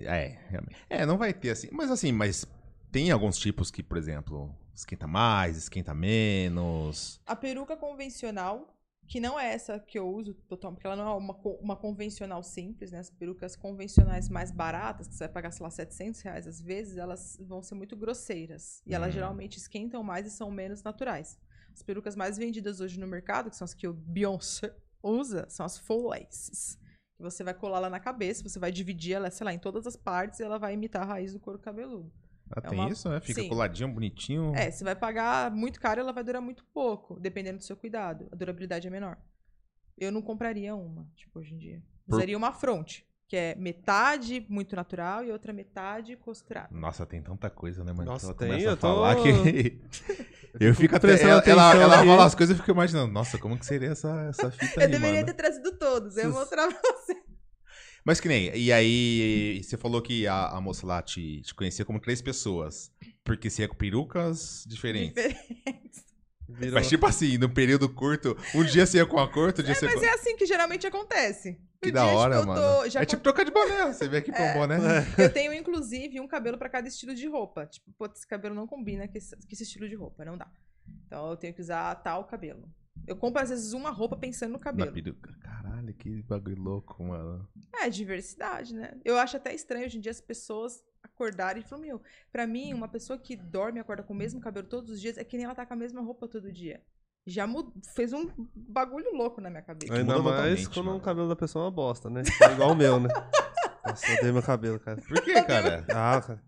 É, realmente. É, não vai ter assim. Mas assim, mas tem alguns tipos que, por exemplo, esquenta mais, esquenta menos. A peruca convencional, que não é essa que eu uso total, porque ela não é uma, uma convencional simples, né? As perucas convencionais mais baratas, que você vai pagar, sei lá, 700 reais às vezes, elas vão ser muito grosseiras. E elas Hum. geralmente esquentam mais e são menos naturais. As perucas mais vendidas hoje no mercado, que são as que o Beyoncé usa, são as full laces. Você vai colar lá na cabeça, você vai dividir ela, sei lá, em todas as partes e ela vai imitar a raiz do couro cabeludo. Ah, É tem uma- isso, né? Fica Sim. coladinho, bonitinho. É, você vai pagar muito caro, ela vai durar muito pouco, dependendo do seu cuidado. A durabilidade é menor. Eu não compraria uma, tipo, hoje em dia. Por- Usaria uma fronte, que é metade muito natural e outra metade costurada. Nossa, tem tanta coisa, né, mano? Nossa, Ela tem, começa eu a tô- falar que. [LAUGHS] eu fico até. Ela, ela, fala as coisas e eu fico imaginando, nossa, como que seria essa, essa [LAUGHS] fita Eu aí, deveria mano? ter trazido todos, eu ia Sus- mostrar pra você. Mas que nem, e aí você falou que a, a moça lá te, te conhecia como três pessoas. Porque você ia com perucas diferentes. Diferentes. Virou- Mas tipo assim, no período curto, um dia você ia com a cor, outro dia você ia Mas com... é assim que geralmente acontece. Que da dia, hora, tipo, mano. tô- já é tipo trocar de boné. Você vem aqui [LAUGHS] pra um boné. Eu tenho, inclusive, um cabelo pra cada estilo de roupa. Tipo, pô, esse cabelo não combina com esse, com esse estilo de roupa, não dá. Então eu tenho que usar tal cabelo. Eu compro, às vezes, uma roupa pensando no Na cabelo. peruca. Caralho, que bagulho louco, mano. É, diversidade, né? Eu acho até estranho hoje em dia as pessoas acordarem e falam, meu, pra mim, uma pessoa que dorme e acorda com o mesmo cabelo todos os dias é que nem ela tá com a mesma roupa todo dia. Já mud... fez um bagulho louco na minha cabeça. Ainda muda mais quando mano. o cabelo da pessoa é uma bosta, né? É igual o meu, né? Nossa, [LAUGHS] eu odeio meu cabelo, cara. Por que, cara? Ah, cara.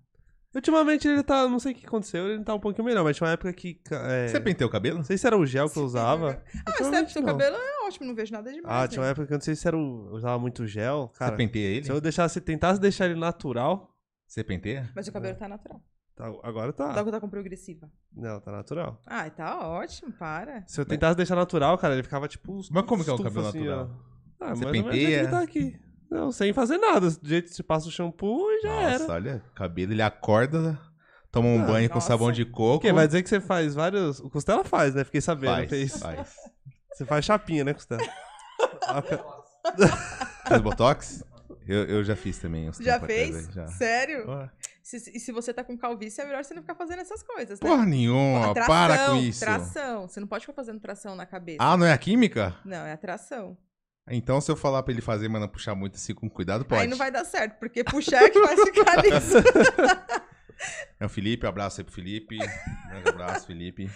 Ultimamente ele tá. Não sei o que aconteceu, ele tá um pouquinho melhor, mas tinha uma época que. É, Você penteou o cabelo? Não sei se era o gel que eu usava. Ah, mas Ultimamente seu não. cabelo é ótimo, não vejo nada demais. Ah, tinha uma né? época que eu não sei se era o. Eu usava muito gel. Cara, Você penteia ele? se eu deixasse, tentasse deixar ele natural. Você penteia? Mas o cabelo tá natural. tá- agora Ah. tá. Que tá com progressiva. Não, tá natural. Ah, tá ótimo, para. Se eu tentasse deixar natural, cara, ele ficava tipo. Mas como que é o cabelo assim, natural? ó. Ah, Você do jeito penteia? que tá aqui. Não, sem fazer nada. Do jeito que você passa o shampoo e já Nossa, era. olha, cabelo, ele acorda, toma um Ah, banho com nossa. sabão de O coco. quê? Vai dizer que você faz vários. O Costela faz, né? Fiquei sabendo. faz, fez. faz. Você faz chapinha, né, Costela? Faz botox? Eu, eu já fiz também. uns Já atrás fez? aí, já. Sério? Ué. Se- e se você tá com calvície, é melhor você não ficar fazendo essas coisas, né? Porra nenhuma, Tração, para com isso. Tração. Você não pode ficar fazendo tração na cabeça. Ah, não é a química? Não, é a tração. Então, se eu falar pra ele fazer, mas não puxar muito assim com cuidado, pode. Aí não vai dar certo, porque puxar é que vai ficar [LAUGHS] nisso. É o Felipe, um abraço aí pro Felipe. Grande abraço, Felipe.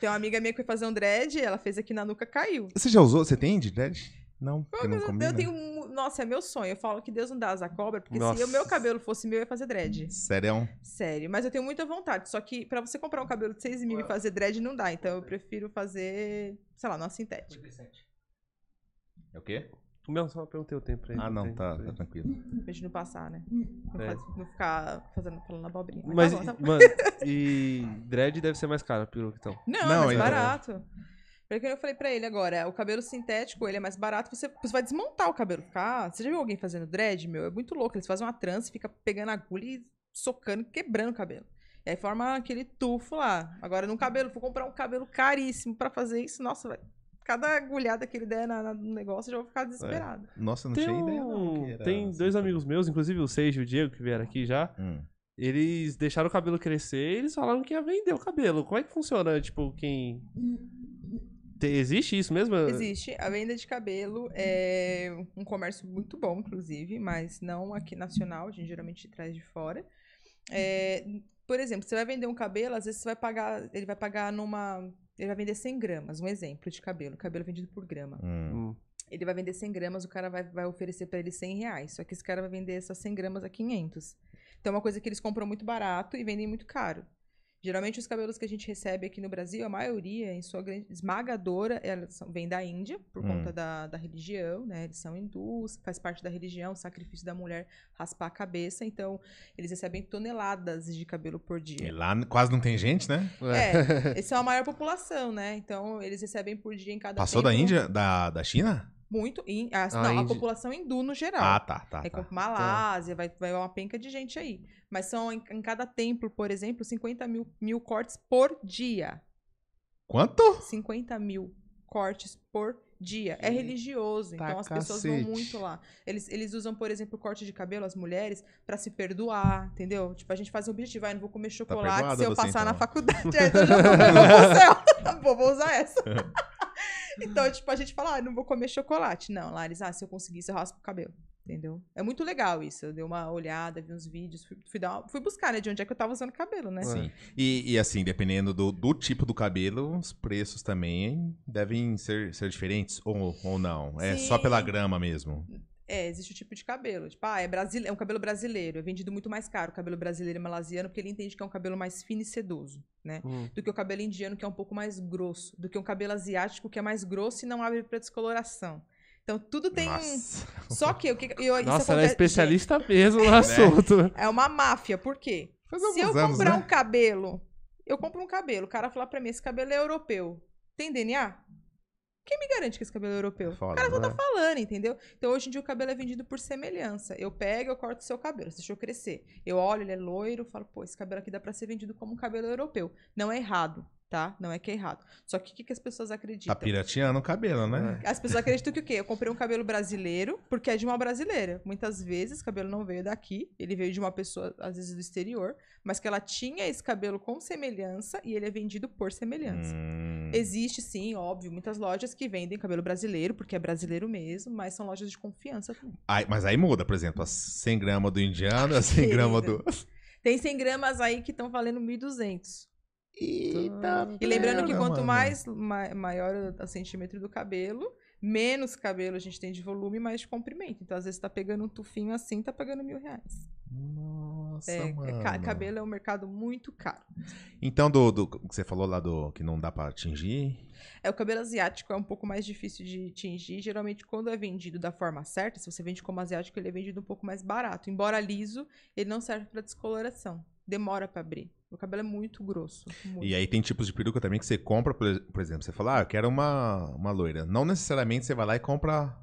Tem uma amiga minha que foi fazer um dread, ela fez aqui na nuca, caiu. Você já usou? Você tem de dread? Não, porque não eu, combina. eu tenho. um- Nossa, é meu sonho. Eu falo que Deus não dá asa cobra, porque Nossa. se o meu cabelo fosse meu, eu ia fazer dread. Sério? Sério. Mas eu tenho muita vontade. Só que pra você comprar um cabelo de 6 mil e fazer dread não dá. Então eu prefiro fazer, sei lá, numa sintética. É o quê? Não, só perguntei o tempo pra ele. Ah, não, tá, tá tranquilo. Pra gente não passar, né? Não, É. faz- não ficar fazendo, falando abobrinha. Mas, Mas, tá bom, tá bom. mano, e dread deve ser mais caro a peruca, então. Não, Não, é mais ele- barato. Porque eu falei pra ele agora, o cabelo sintético, ele é mais barato, você, você vai desmontar o cabelo. Ficar, você já viu alguém fazendo dread, meu? É muito louco. Eles fazem uma trança, fica pegando agulha e socando, quebrando o cabelo. E aí forma aquele tufo lá. Agora, num cabelo, vou comprar um cabelo caríssimo pra fazer isso. Nossa, velho. Cada agulhada que ele der na- na- no negócio, eu já vou ficar desesperado. Nossa, eu não Tem, tinha ideia não. era tem assim. dois amigos meus, inclusive o Sage e o Diego, que vieram aqui já. Hum. Eles deixaram o cabelo crescer e eles falaram que ia vender o cabelo. Como é que funciona? Tipo, quem. Te- existe isso mesmo? Existe. A venda de cabelo é um comércio muito bom, inclusive, mas não aqui nacional, a gente geralmente traz de fora. É, por exemplo, você vai vender um cabelo, às vezes você vai pagar, ele vai pagar numa. Ele vai vender 100 gramas, um exemplo de cabelo. Cabelo vendido por grama. Hum. Hum. Ele vai vender 100 gramas, o cara vai, vai oferecer pra ele 100 reais. Só que esse cara vai vender essas 100 gramas a 500. Então é uma coisa que eles compram muito barato e vendem muito caro. Geralmente os cabelos que a gente recebe aqui no Brasil, a maioria, em sua grande esmagadora, elas vem da Índia, por Hum. conta da, da religião, né? Eles são hindus, faz parte da religião, o sacrifício da mulher raspar a cabeça. Então, eles recebem toneladas de cabelo por E dia. lá quase não tem gente, né? É, [LAUGHS] eles são a maior população, né? Então, eles recebem por dia em cada Passou da templo. Índia? Da, da China? Muito. in- a, Ah, não, a população hindu no geral. Ah, tá, tá, É tá. Malásia, vai, vai uma penca de gente aí. Mas são em, em cada templo, por exemplo, 50 mil, mil cortes por dia. Quanto? 50 mil cortes por dia. É religioso, Tá então as pessoas vão cacete. muito lá. Eles, eles usam, por exemplo, corte de cabelo, as mulheres, pra se perdoar, entendeu? Tipo, a gente faz um objetivo, ah, não vou comer chocolate perdoada se eu você, passar na então. faculdade. É, então eu já céu. Vou, vou usar essa. Então, tipo, a gente fala, ah, não vou comer chocolate. Não, Laris, ah, se eu conseguisse, eu raspo o cabelo. Entendeu? É muito legal isso. Eu dei uma olhada, vi uns vídeos, fui, fui dar uma- fui buscar, né, de onde é que eu tava usando cabelo, né? Sim. E, e, assim, dependendo do, do tipo do cabelo, os preços também devem ser, ser diferentes ou, ou não. É só Sim. pela grama mesmo. É, existe o tipo de cabelo. Tipo, ah, é, brasile... é um cabelo brasileiro. É vendido muito mais caro o cabelo brasileiro e malasiano, porque ele entende que é um cabelo mais fino e sedoso, né? Hum. Do que o cabelo indiano, que é um pouco mais grosso. Do que um cabelo asiático, que é mais grosso e não abre pra descoloração. Então, tudo tem um... Nossa. Só que o que... Eu, isso Nossa, ela é acontece- especialista mesmo no [LAUGHS] assunto. É uma máfia, por quê? Se eu anos, comprar né? um cabelo, eu compro um cabelo, o cara falar pra mim, esse cabelo é europeu. Tem DNA? Quem me garante que esse cabelo é europeu? Foda, o cara só tá né? falando, entendeu? Então hoje em dia o cabelo é vendido por semelhança. Eu pego, eu corto o seu cabelo, você deixou crescer. Eu olho, ele é loiro, falo, pô, esse cabelo aqui dá pra ser vendido como um cabelo europeu. Não é errado, tá? Não é que é errado. Só que o que, que as pessoas Tá acreditam? pirateando o cabelo, né? As pessoas acreditam que o quê? Eu comprei um cabelo brasileiro porque é de uma brasileira. Muitas vezes o cabelo não veio daqui, ele veio de uma pessoa, às vezes do exterior, mas que ela tinha esse cabelo com semelhança e ele é vendido por semelhança. Hum. Existe sim, óbvio, muitas lojas que vendem cabelo brasileiro, porque é brasileiro mesmo, mas são lojas de confiança também. Aí- mas aí muda, por exemplo, as 100 gramas do indiano, as 100 gramas do. Tem 100 gramas aí que estão valendo 1.200. Eita! E lembrando que quanto mano. mais ma- maior o centímetro do cabelo, menos cabelo a gente tem de volume, mais de comprimento. Então, às vezes, tá pegando um tufinho assim, tá pagando mil reais. Nossa, É, é mano. ca- cabelo é um mercado muito caro. Então, do, do que você falou lá do que não dá pra atingir. É, o cabelo asiático é um pouco mais difícil de tingir. Geralmente, quando é vendido da forma certa, se você vende como asiático, ele é vendido um pouco mais barato. Embora liso, ele não serve pra descoloração. Demora pra abrir. O cabelo é muito grosso. muito. E aí tem tipos de peruca também que você compra, por, exemplo, você fala, ah, eu quero uma, uma loira. Não necessariamente você vai lá e compra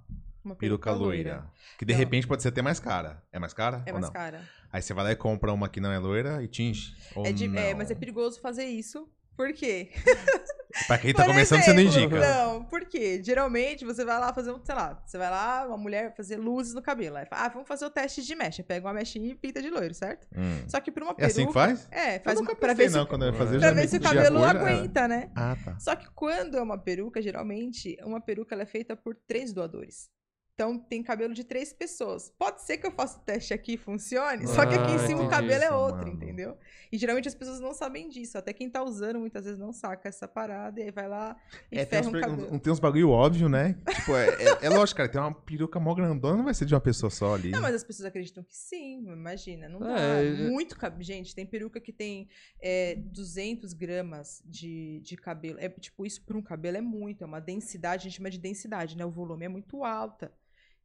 Uma peruca loira. Que de Não. repente pode ser até mais cara. É mais cara? É mais não? cara. Aí você vai lá e compra uma que não é loira e tinge. É de- é, mas é perigoso fazer isso. Por quê? [LAUGHS] Pra quem tá Por começando, você não exemplo, indica. Não, por quê? Geralmente você vai lá fazer um, sei lá, você vai lá, uma mulher fazer luzes no cabelo. Aí fala, ah, vamos fazer o teste de mecha. Pega uma mechinha e pinta de loiro, certo? Hum. Só que pra uma É peruca. assim que faz? É, faz nunca pra ver se, não, o- quando eu fazer, pra ver se o cabelo cor, era. aguenta, né? Ah, tá. Só que quando é uma peruca, geralmente, uma peruca ela é feita por três doadores. Então tem cabelo de três pessoas. Pode ser que eu faça o teste aqui e funcione, só que aqui em Ah, cima o cabelo é isso, outro, mano. entendeu? E geralmente as pessoas não sabem disso. Até quem tá usando muitas vezes não saca essa parada e aí vai lá e É, tem, ferra uns, um cabelo. uns- tem uns bagulho óbvio, né? Tipo, é, é- é lógico, cara, tem uma peruca mó grandona, não vai ser de uma pessoa só ali. Não, mas as pessoas acreditam que sim, imagina, não dá. É, é- Muito cabelo. Gente, tem peruca que tem é, 200 gramas de, de cabelo. É tipo, isso para um cabelo é muito, é uma densidade, a gente chama de densidade, né? O volume é muito alta.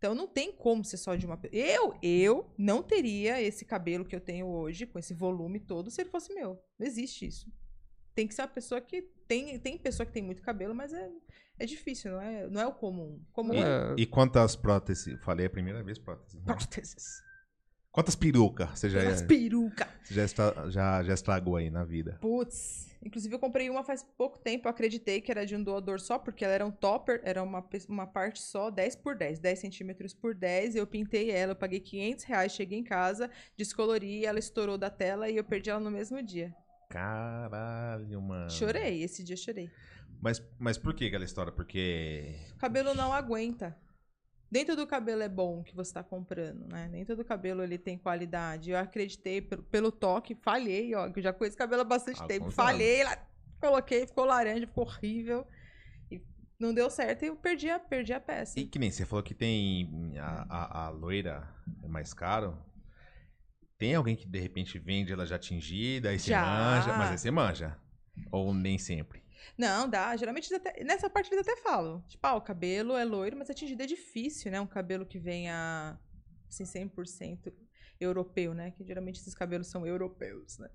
Então não tem como ser só de uma Eu, eu não teria esse cabelo que eu tenho hoje, com esse volume todo, se ele fosse meu. Não existe isso. Tem que ser uma pessoa que tem, tem pessoa que tem muito cabelo, mas é, é difícil, não é, não é o comum. Comum é É, E quantas próteses? Falei a primeira vez prótese. né? próteses. Quantas perucas você já, As perucas. você já, estra- já, já estragou aí na vida? Putz, inclusive eu comprei uma faz pouco tempo, eu acreditei que era de um doador só, porque ela era um topper, era uma, uma parte só, 10 por 10, 10 centímetros por 10, eu pintei ela, eu paguei 500 reais, cheguei em casa, descolori, ela estourou da tela e eu perdi ela no mesmo dia. Caralho, mano. Chorei, esse dia chorei. Mas, mas por que aquela história? Porque. O cabelo não aguenta. Nem todo cabelo é bom que você tá comprando, né? Nem todo cabelo ele tem qualidade. Eu acreditei pelo, pelo toque, falhei, ó, que eu já conheço cabelo há bastante tempo. Falhei, lá, coloquei, ficou laranja, ficou horrível. E não deu certo e eu perdi a, perdi a peça. E que nem você falou que tem a, a, a loira é mais caro. Tem alguém que de repente vende ela já tingida, aí você manja, mas aí você manja. Ou nem sempre. Não, dá. Geralmente até- nessa parte eles até falam. Tipo, ah, o cabelo é loiro, mas a tingida é difícil, né? Um cabelo que venha assim, 100% europeu, né? Que geralmente esses cabelos são europeus, né?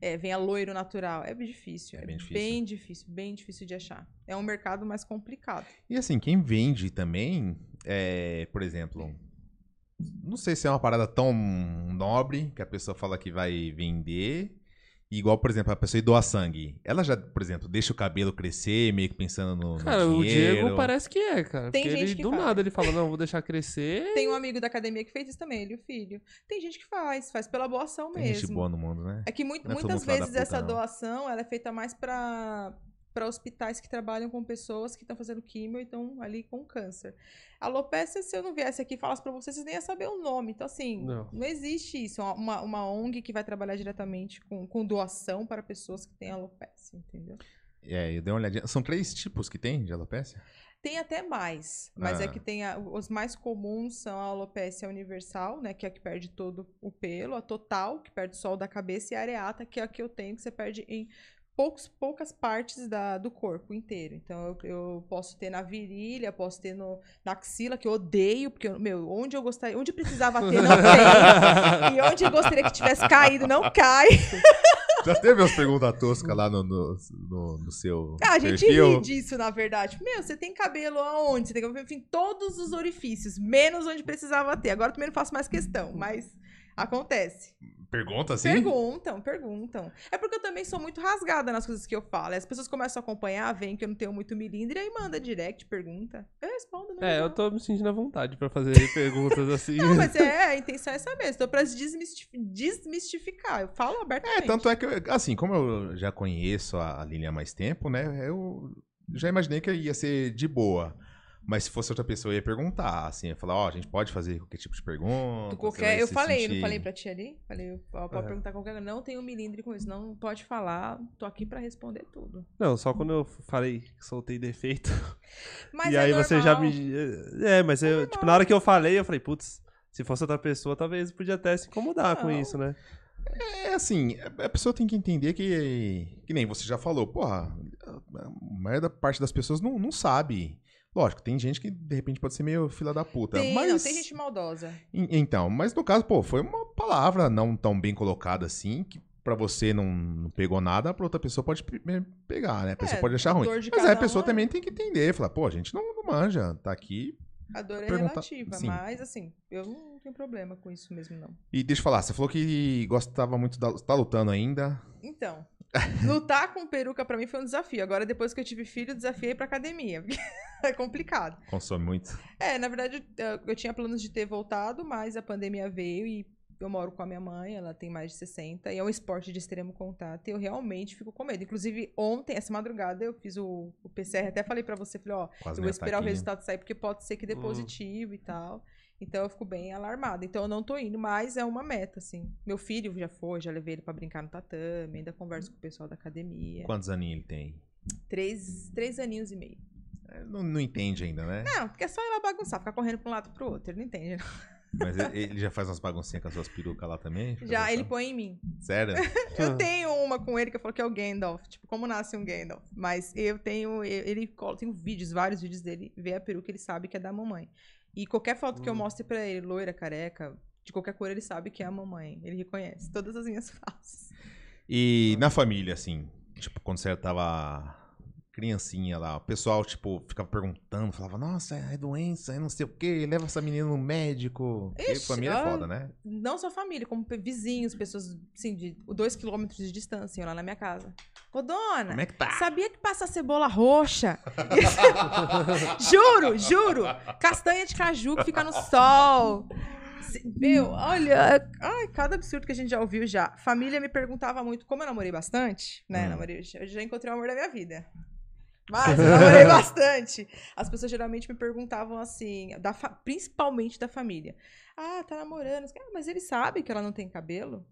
É, venha loiro natural. É difícil. É É, bem difícil. bem difícil, bem difícil de achar. É um mercado mais complicado. E assim, quem vende também, é, por exemplo, não sei se é uma parada tão nobre que a pessoa fala que vai vender. Igual, por exemplo, a pessoa ir doar sangue. Ela já, por exemplo, deixa o cabelo crescer, meio que pensando no, no Cara, o dinheiro. Diego parece que é, cara. Tem gente ele, que do faz. nada, ele fala, não, vou deixar crescer. Tem um amigo da academia que fez isso também, ele e o filho. Tem gente que faz, faz pela boa ação Tem mesmo. gente boa no mundo, né? É que muito- é muitas vezes puta, essa não. doação ela é feita mais pra para hospitais que trabalham com pessoas que estão fazendo químio e estão ali com câncer. Alopecia, se eu não viesse aqui e falasse para vocês, vocês nem iam saber o nome. Então, assim, Não. não, existe isso. Uma, uma ONG que vai trabalhar diretamente com, com doação para pessoas que têm alopecia, entendeu? É, eu dei uma olhadinha. São três tipos que tem de alopecia? Tem até mais, mas é Ah. que tem a- os mais comuns são a alopecia universal, né, que é a que perde todo o pelo, a total, que perde só o da cabeça, e a areata, que é a que eu tenho, que você perde em poucos, poucas partes da, do corpo inteiro. Então, eu, eu posso ter na virilha, posso ter no, na axila, que eu odeio, porque, eu- meu, onde eu gostaria, onde precisava ter, não tem. E onde eu gostaria que tivesse caído, não cai. [LAUGHS] Já teve umas perguntas toscas lá no, no, no- no seu Ah, a gente perfil? ri disso, na verdade. Meu, você tem cabelo aonde? Você tem cabelo em todos os orifícios, menos onde precisava ter. Agora eu também não faço mais questão, mas acontece. Pergunta assim? Perguntam, perguntam. É porque eu também sou muito rasgada nas coisas que eu falo. As pessoas começam a acompanhar, veem que eu não tenho muito milindre, e aí manda direct, pergunta. Eu respondo, não. É, eu não. tô me sentindo à vontade pra fazer [LAUGHS] perguntas assim. Não, mas é, a intenção é essa mesmo. Estou pra desmistif- desmistificar. Eu falo É, abertamente. tanto é que, eu- assim, como eu já conheço a Lilian há mais tempo, né, eu já imaginei que ia ser de boa. Mas se fosse outra pessoa, eu ia perguntar, assim, ia falar, ó, a gente pode fazer qualquer tipo de pergunta. Qualquer, eu se falei, sentir- não falei pra ti ali? Falei, ó, pode É. perguntar qualquer coisa. Não tenho milindre com isso. Não pode falar. Tô aqui pra responder tudo. Não, só quando eu falei que soltei defeito. [LAUGHS] Mas e é aí você já normal. me. É, mas eu, tipo, na hora que eu falei, eu falei, putz, se fosse outra pessoa, talvez podia até se incomodar com Não. isso, né? É assim, a- pessoa tem que entender que, que nem você já falou, porra, a maior da parte das pessoas não, não sabe. Lógico, tem gente que de repente pode ser meio fila da puta. Tem, mas... não, tem gente maldosa. En- Então, mas no caso, pô, foi uma palavra não tão bem colocada assim, que pra você não, não pegou nada, pra outra pessoa pode pe- pe- pegar, né? A pessoa É, pode achar ruim. Mas aí a pessoa um é- também tem que entender, falar, pô, a gente não, não manja, tá aqui. A dor é relativa, sim. mas assim, eu não tenho problema com isso mesmo, não. E deixa eu falar, você falou que gostava muito da. tá lutando ainda. Então, [LAUGHS] lutar com peruca pra mim foi um desafio. Agora, depois que eu tive filho, desafiei pra academia. [LAUGHS] é complicado. Consome muito. É, na verdade, eu- eu tinha planos de ter voltado, mas a pandemia veio e eu moro com a minha mãe, ela tem mais de 60, e é um esporte de extremo contato, e eu realmente fico com medo. Inclusive, ontem, essa madrugada, eu fiz o, o PCR, até falei pra você, falei, ó, Quase eu vou esperar o resultado sair, porque pode ser que dê Hum. positivo e tal. Então eu fico bem alarmada. Então eu não tô indo, mas é uma meta, assim. Meu filho já foi, já levei ele pra brincar no tatame, ainda converso com o pessoal da academia. Quantos aninhos ele tem? Três, três aninhos e meio. É, Não, não entende ainda, né? Não, porque é só ir lá bagunçar, ficar correndo pra um lado pro outro, ele não entende. né? Mas ele, [LAUGHS] ele já faz umas baguncinhas com as suas perucas lá também? Já, ele dançando? põe em mim. Sério? [LAUGHS] Eu tenho uma com ele que eu falo que é o Gandalf. Tipo, como nasce um Gandalf. Mas eu tenho. Ele cola, tenho vídeos, vários vídeos dele, vê a peruca, ele sabe que é da mamãe. E qualquer foto que eu Hum. mostre pra ele, loira, careca, de qualquer cor, ele sabe que é a mamãe. Ele reconhece todas as minhas [LAUGHS] faces. E na família, assim, tipo, quando você tava criancinha lá, o pessoal, tipo, ficava perguntando, falava, nossa, é doença, é não sei o quê, leva essa menina no médico. Ixi, família é ah, foda, né? Não só família, como vizinhos, pessoas, assim, de dois quilômetros de distância, lá na minha casa. Ô, dona, Como é que tá? Sabia que passa cebola roxa? [LAUGHS] juro, juro. Castanha de caju que fica no sol. Meu, olha, ai, cada absurdo que a gente já ouviu já. Família me perguntava muito, como eu namorei bastante, né? Hum. Namorei, eu já encontrei o amor da minha vida. Mas eu namorei [LAUGHS] bastante. As pessoas geralmente me perguntavam assim, da principalmente da família. Ah, tá namorando. Ah, mas ele sabe que ela não tem cabelo?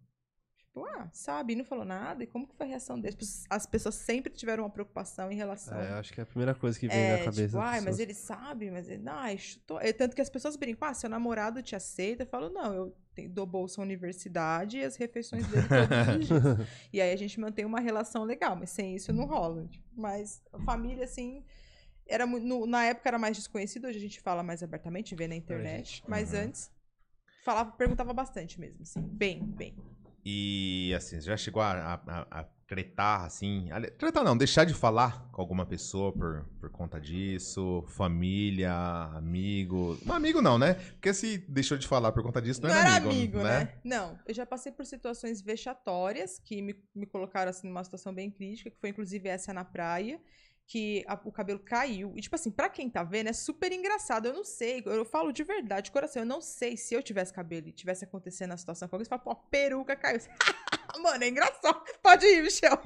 Tipo, ah, sabe, e não falou nada. E como que foi a reação deles? As pessoas sempre tiveram uma preocupação em relação. É, acho que é a primeira coisa que vem É, na cabeça. tipo, ai, mas ele sabe, mas ele. Ai, chutou. É, tanto que as pessoas brincam, ah, seu namorado te aceita. Eu falo, não, eu dou bolsa à universidade e as refeições dele todos os dias. [LAUGHS] E aí a gente mantém uma relação legal, mas sem isso não rola. tipo. Mas a família, assim. Era, no- na época era mais desconhecido, hoje a gente fala mais abertamente, vê na internet. Mas Uhum. antes, falava, perguntava bastante mesmo, assim. Bem, bem. E, assim, já chegou a, a, a tretar, assim... ali- Tretar não, deixar de falar com alguma pessoa por, por conta disso, família, amigo... Não, amigo não, né? Porque se deixou de falar por conta disso, não, Não é era amigo, amigo, né? né? Não, eu já passei por situações vexatórias que me, me colocaram assim numa situação bem crítica, que foi inclusive essa na praia, que a- o cabelo caiu. E tipo assim, pra quem tá vendo, é super engraçado. Eu não sei, eu, falo de verdade, de coração, eu não sei se eu tivesse cabelo e tivesse acontecendo a situação com alguém, você fala, pô, a peruca caiu. [LAUGHS] Mano, é engraçado. [LAUGHS] Pode ir, Michel.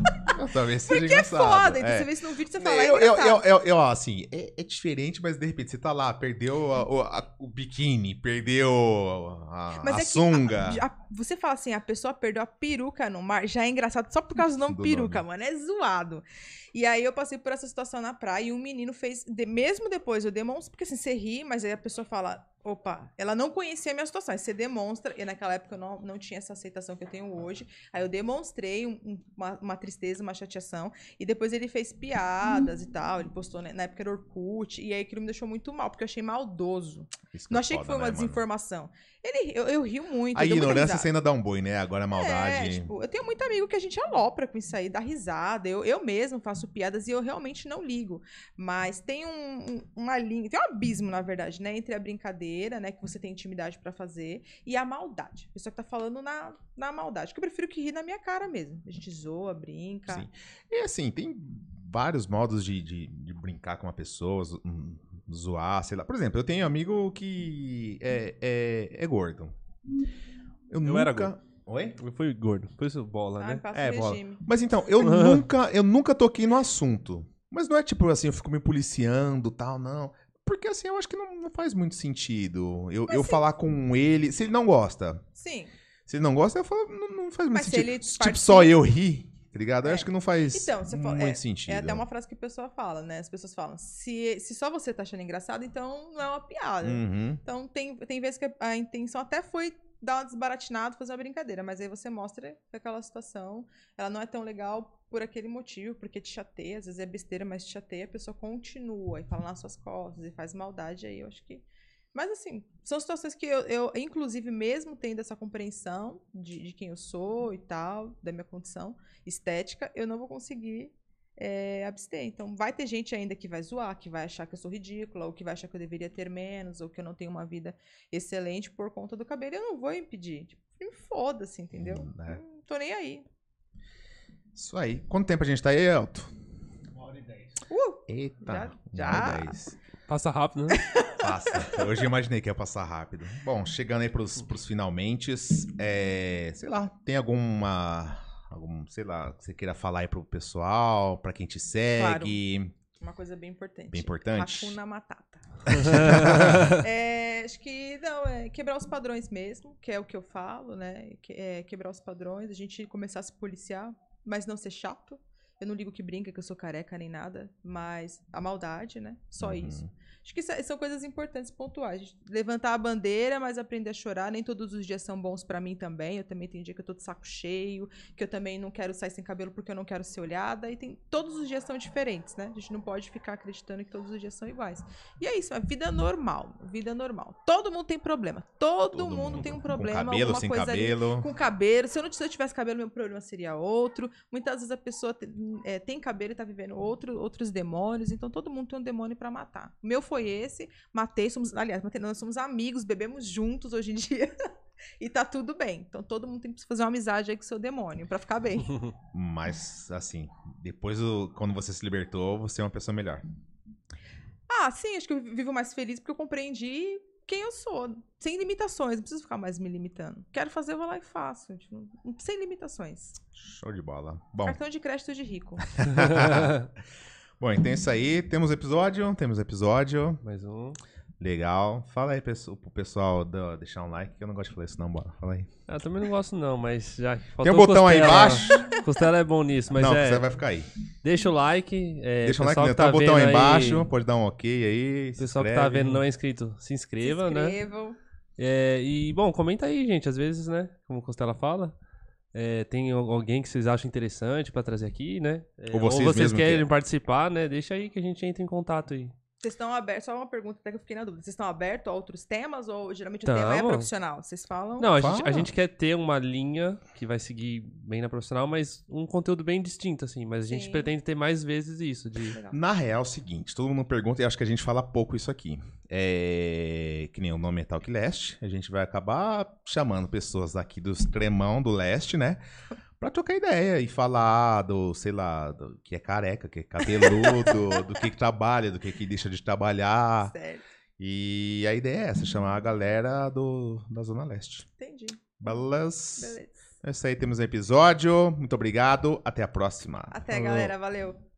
Talvez seja Porque é engraçado. foda. Então é. você vê isso no vídeo e você fala, é Eu, eu, engraçado. eu, eu, eu, assim, é, é diferente, mas de repente você tá lá, perdeu a- o, a- o biquíni, perdeu a, a é sunga. você fala assim, a pessoa perdeu a peruca no mar, já é engraçado só por causa do nome Do peruca, mano. É zoado. E aí eu passei por essa situação na praia e um menino fez, de- mesmo depois eu demonstro, porque assim, você ri, mas aí a pessoa fala, opa, ela não conhecia a minha situação. Aí você demonstra, e naquela época eu não, não tinha essa aceitação que eu tenho hoje. Aí eu demonstrei um- um- uma, uma tristeza, uma chateação. E depois ele fez piadas e tal. Ele postou, né, na época era Orkut. E aí aquilo me deixou muito mal, porque eu achei maldoso. Isso Não é achei que foda, foi uma né, mano? desinformação. Ele, eu, eu rio muito. A ignorância você ainda dá um boi, né? Agora a É, maldade. tipo, eu tenho muito amigo que a gente alopra com isso aí, dá risada. Eu, eu mesmo faço piadas e eu realmente não ligo. Mas tem um, um- uma linha, tem um abismo, na verdade, né? Entre a brincadeira, né? Que você tem intimidade pra fazer, e a maldade. A pessoa que tá falando na, na maldade. Que eu prefiro que ri na minha cara mesmo. A gente zoa, brinca. Sim. E assim, tem vários modos de, de, de brincar com uma pessoa, hum, zoar, sei lá. Por exemplo, eu tenho um amigo que é, é, é gordo. Eu, nunca... era gordo. Oi? Eu fui gordo, por isso bola, Ah, né? É, o bola. regime. Mas então, eu [LAUGHS] nunca, eu nunca toquei no assunto. Mas não é tipo assim, eu fico me policiando tal, não. Porque assim, eu acho que não, não faz muito sentido eu, eu falar com ele. Se ele não gosta. Sim. Se ele não gosta, eu falo, não, não faz muito Mas se sentido. ele tipo, participa- só eu rir, tá ligado? Eu É. acho que não faz Então, você fala- muito é, sentido. É até uma frase que a pessoa fala, né? As pessoas falam: se, se só você tá achando engraçado, então não é uma piada. Uhum. Então, tem, tem vezes que a intenção até foi dar uma desbaratinada, fazer uma brincadeira, mas aí você mostra que aquela situação, ela não é tão legal por aquele motivo, porque te chateia, às vezes é besteira, mas te chateia, a pessoa continua e fala nas suas costas e faz maldade, aí eu acho que... Mas assim, são situações que eu, eu inclusive, mesmo tendo essa compreensão de, de quem eu sou e tal, da minha condição estética, eu não vou conseguir é, abster. Então, vai ter gente ainda que vai zoar, que vai achar que eu sou ridícula, ou que vai achar que eu deveria ter menos, ou que eu não tenho uma vida excelente por conta do cabelo. Eu não vou impedir. Tipo, me foda-se, entendeu? Hum, é. Não tô nem aí. Isso aí. Quanto tempo a gente tá aí, Elton? Uma hora e dez. Uh! Eita. Já- uma já. e dez. Passa rápido, né? [LAUGHS] Passa. Hoje eu imaginei que ia passar rápido. Bom, chegando aí pros, pros finalmente, é, sei lá, tem alguma, algum, sei lá, que você queira falar aí pro pessoal, pra quem te segue, Uma coisa bem importante. bem importante. Hakuna Matata. [LAUGHS] É, acho que não, é quebrar os padrões mesmo, que é o que eu falo, né? Que- é quebrar os padrões, a gente começar a se policiar, mas não ser chato. Eu não ligo que brinca, que eu sou careca nem nada, mas a maldade, né? Só Uhum. isso. Acho que é- são coisas importantes pontuais. Levantar a bandeira, mas aprender a chorar. Nem todos os dias são bons pra mim também. Eu também tenho dia que eu tô de saco cheio, que eu também não quero sair sem cabelo porque eu não quero ser olhada. E tem todos os dias são diferentes, né? A gente não pode ficar acreditando que todos os dias são iguais. E é isso, é vida normal. Vida normal. Todo mundo tem problema. Todo, Todo mundo, tem um problema. Com cabelo, sem coisa ali cabelo. com cabelo. Se eu, não, se eu tivesse cabelo, meu problema seria outro. Muitas vezes a pessoa te- é, tem cabelo e tá vivendo outro, outros demônios. Então todo mundo tem um demônio pra matar. O meu foi esse. Matei, somos. Aliás, matei, nós somos amigos, bebemos juntos hoje em [LAUGHS] dia. e tá tudo bem. Então todo mundo tem que fazer uma amizade aí com o seu demônio pra ficar bem. [LAUGHS] Mas, assim, depois, do- quando você se libertou, você é uma pessoa melhor. ah, sim, acho que eu vivo mais feliz porque eu compreendi quem eu sou. Sem limitações. Não preciso ficar mais me limitando. Quero fazer, eu vou lá e faço. Tipo, sem limitações. Show de bola. Bom, Cartão de crédito de rico. [LAUGHS] [LAUGHS] bom, então é isso aí. Temos episódio, temos episódio. Mais um. Legal. Fala aí pesso- pro pessoal da- deixar um like, que eu não gosto de falar isso não, bora. Fala aí. Ah, Eu também não gosto não, mas já que Tem faltou um botão aí costela- embaixo. [LAUGHS] Costela é bom nisso, mas não, é... você vai ficar aí. Deixa o like. É, Deixa o like, pessoal né? que tá o botão aí embaixo, pode dar um ok aí. Pessoal que tá vendo não é inscrito, se inscreva, Se né? inscrevam. É, e, bom, comenta aí, gente. Às vezes, né? Como o Costela fala. é, tem al- alguém que vocês acham interessante pra trazer aqui, né? É, Ou vocês mesmo querem querem. participar, né? Deixa aí que a gente entra em contato aí. Vocês estão abertos, só uma pergunta até que eu fiquei na dúvida. Vocês estão abertos a outros temas ou geralmente o tema é Tamo. profissional? Vocês falam? Não, a Fala. gente, a gente quer ter uma linha que vai seguir bem na profissional, mas um conteúdo bem distinto, assim. Mas a gente Sim. pretende ter mais vezes isso. De... Legal. Na real, é o seguinte, todo mundo pergunta e acho que a gente fala pouco isso aqui. É, que nem o nome é Talk Leste, a gente vai acabar chamando pessoas aqui dos cremão do leste, né? Pra trocar ideia e falar do, sei lá, do que é careca, que é cabeludo, [LAUGHS] do que, que trabalha, do que, que deixa de trabalhar. Sério. E a ideia é essa, chamar a galera do, da Zona Leste. Entendi. Beleza? Beleza. É isso aí, temos um episódio. Muito obrigado. Até a próxima. Até, Falou. galera. Valeu.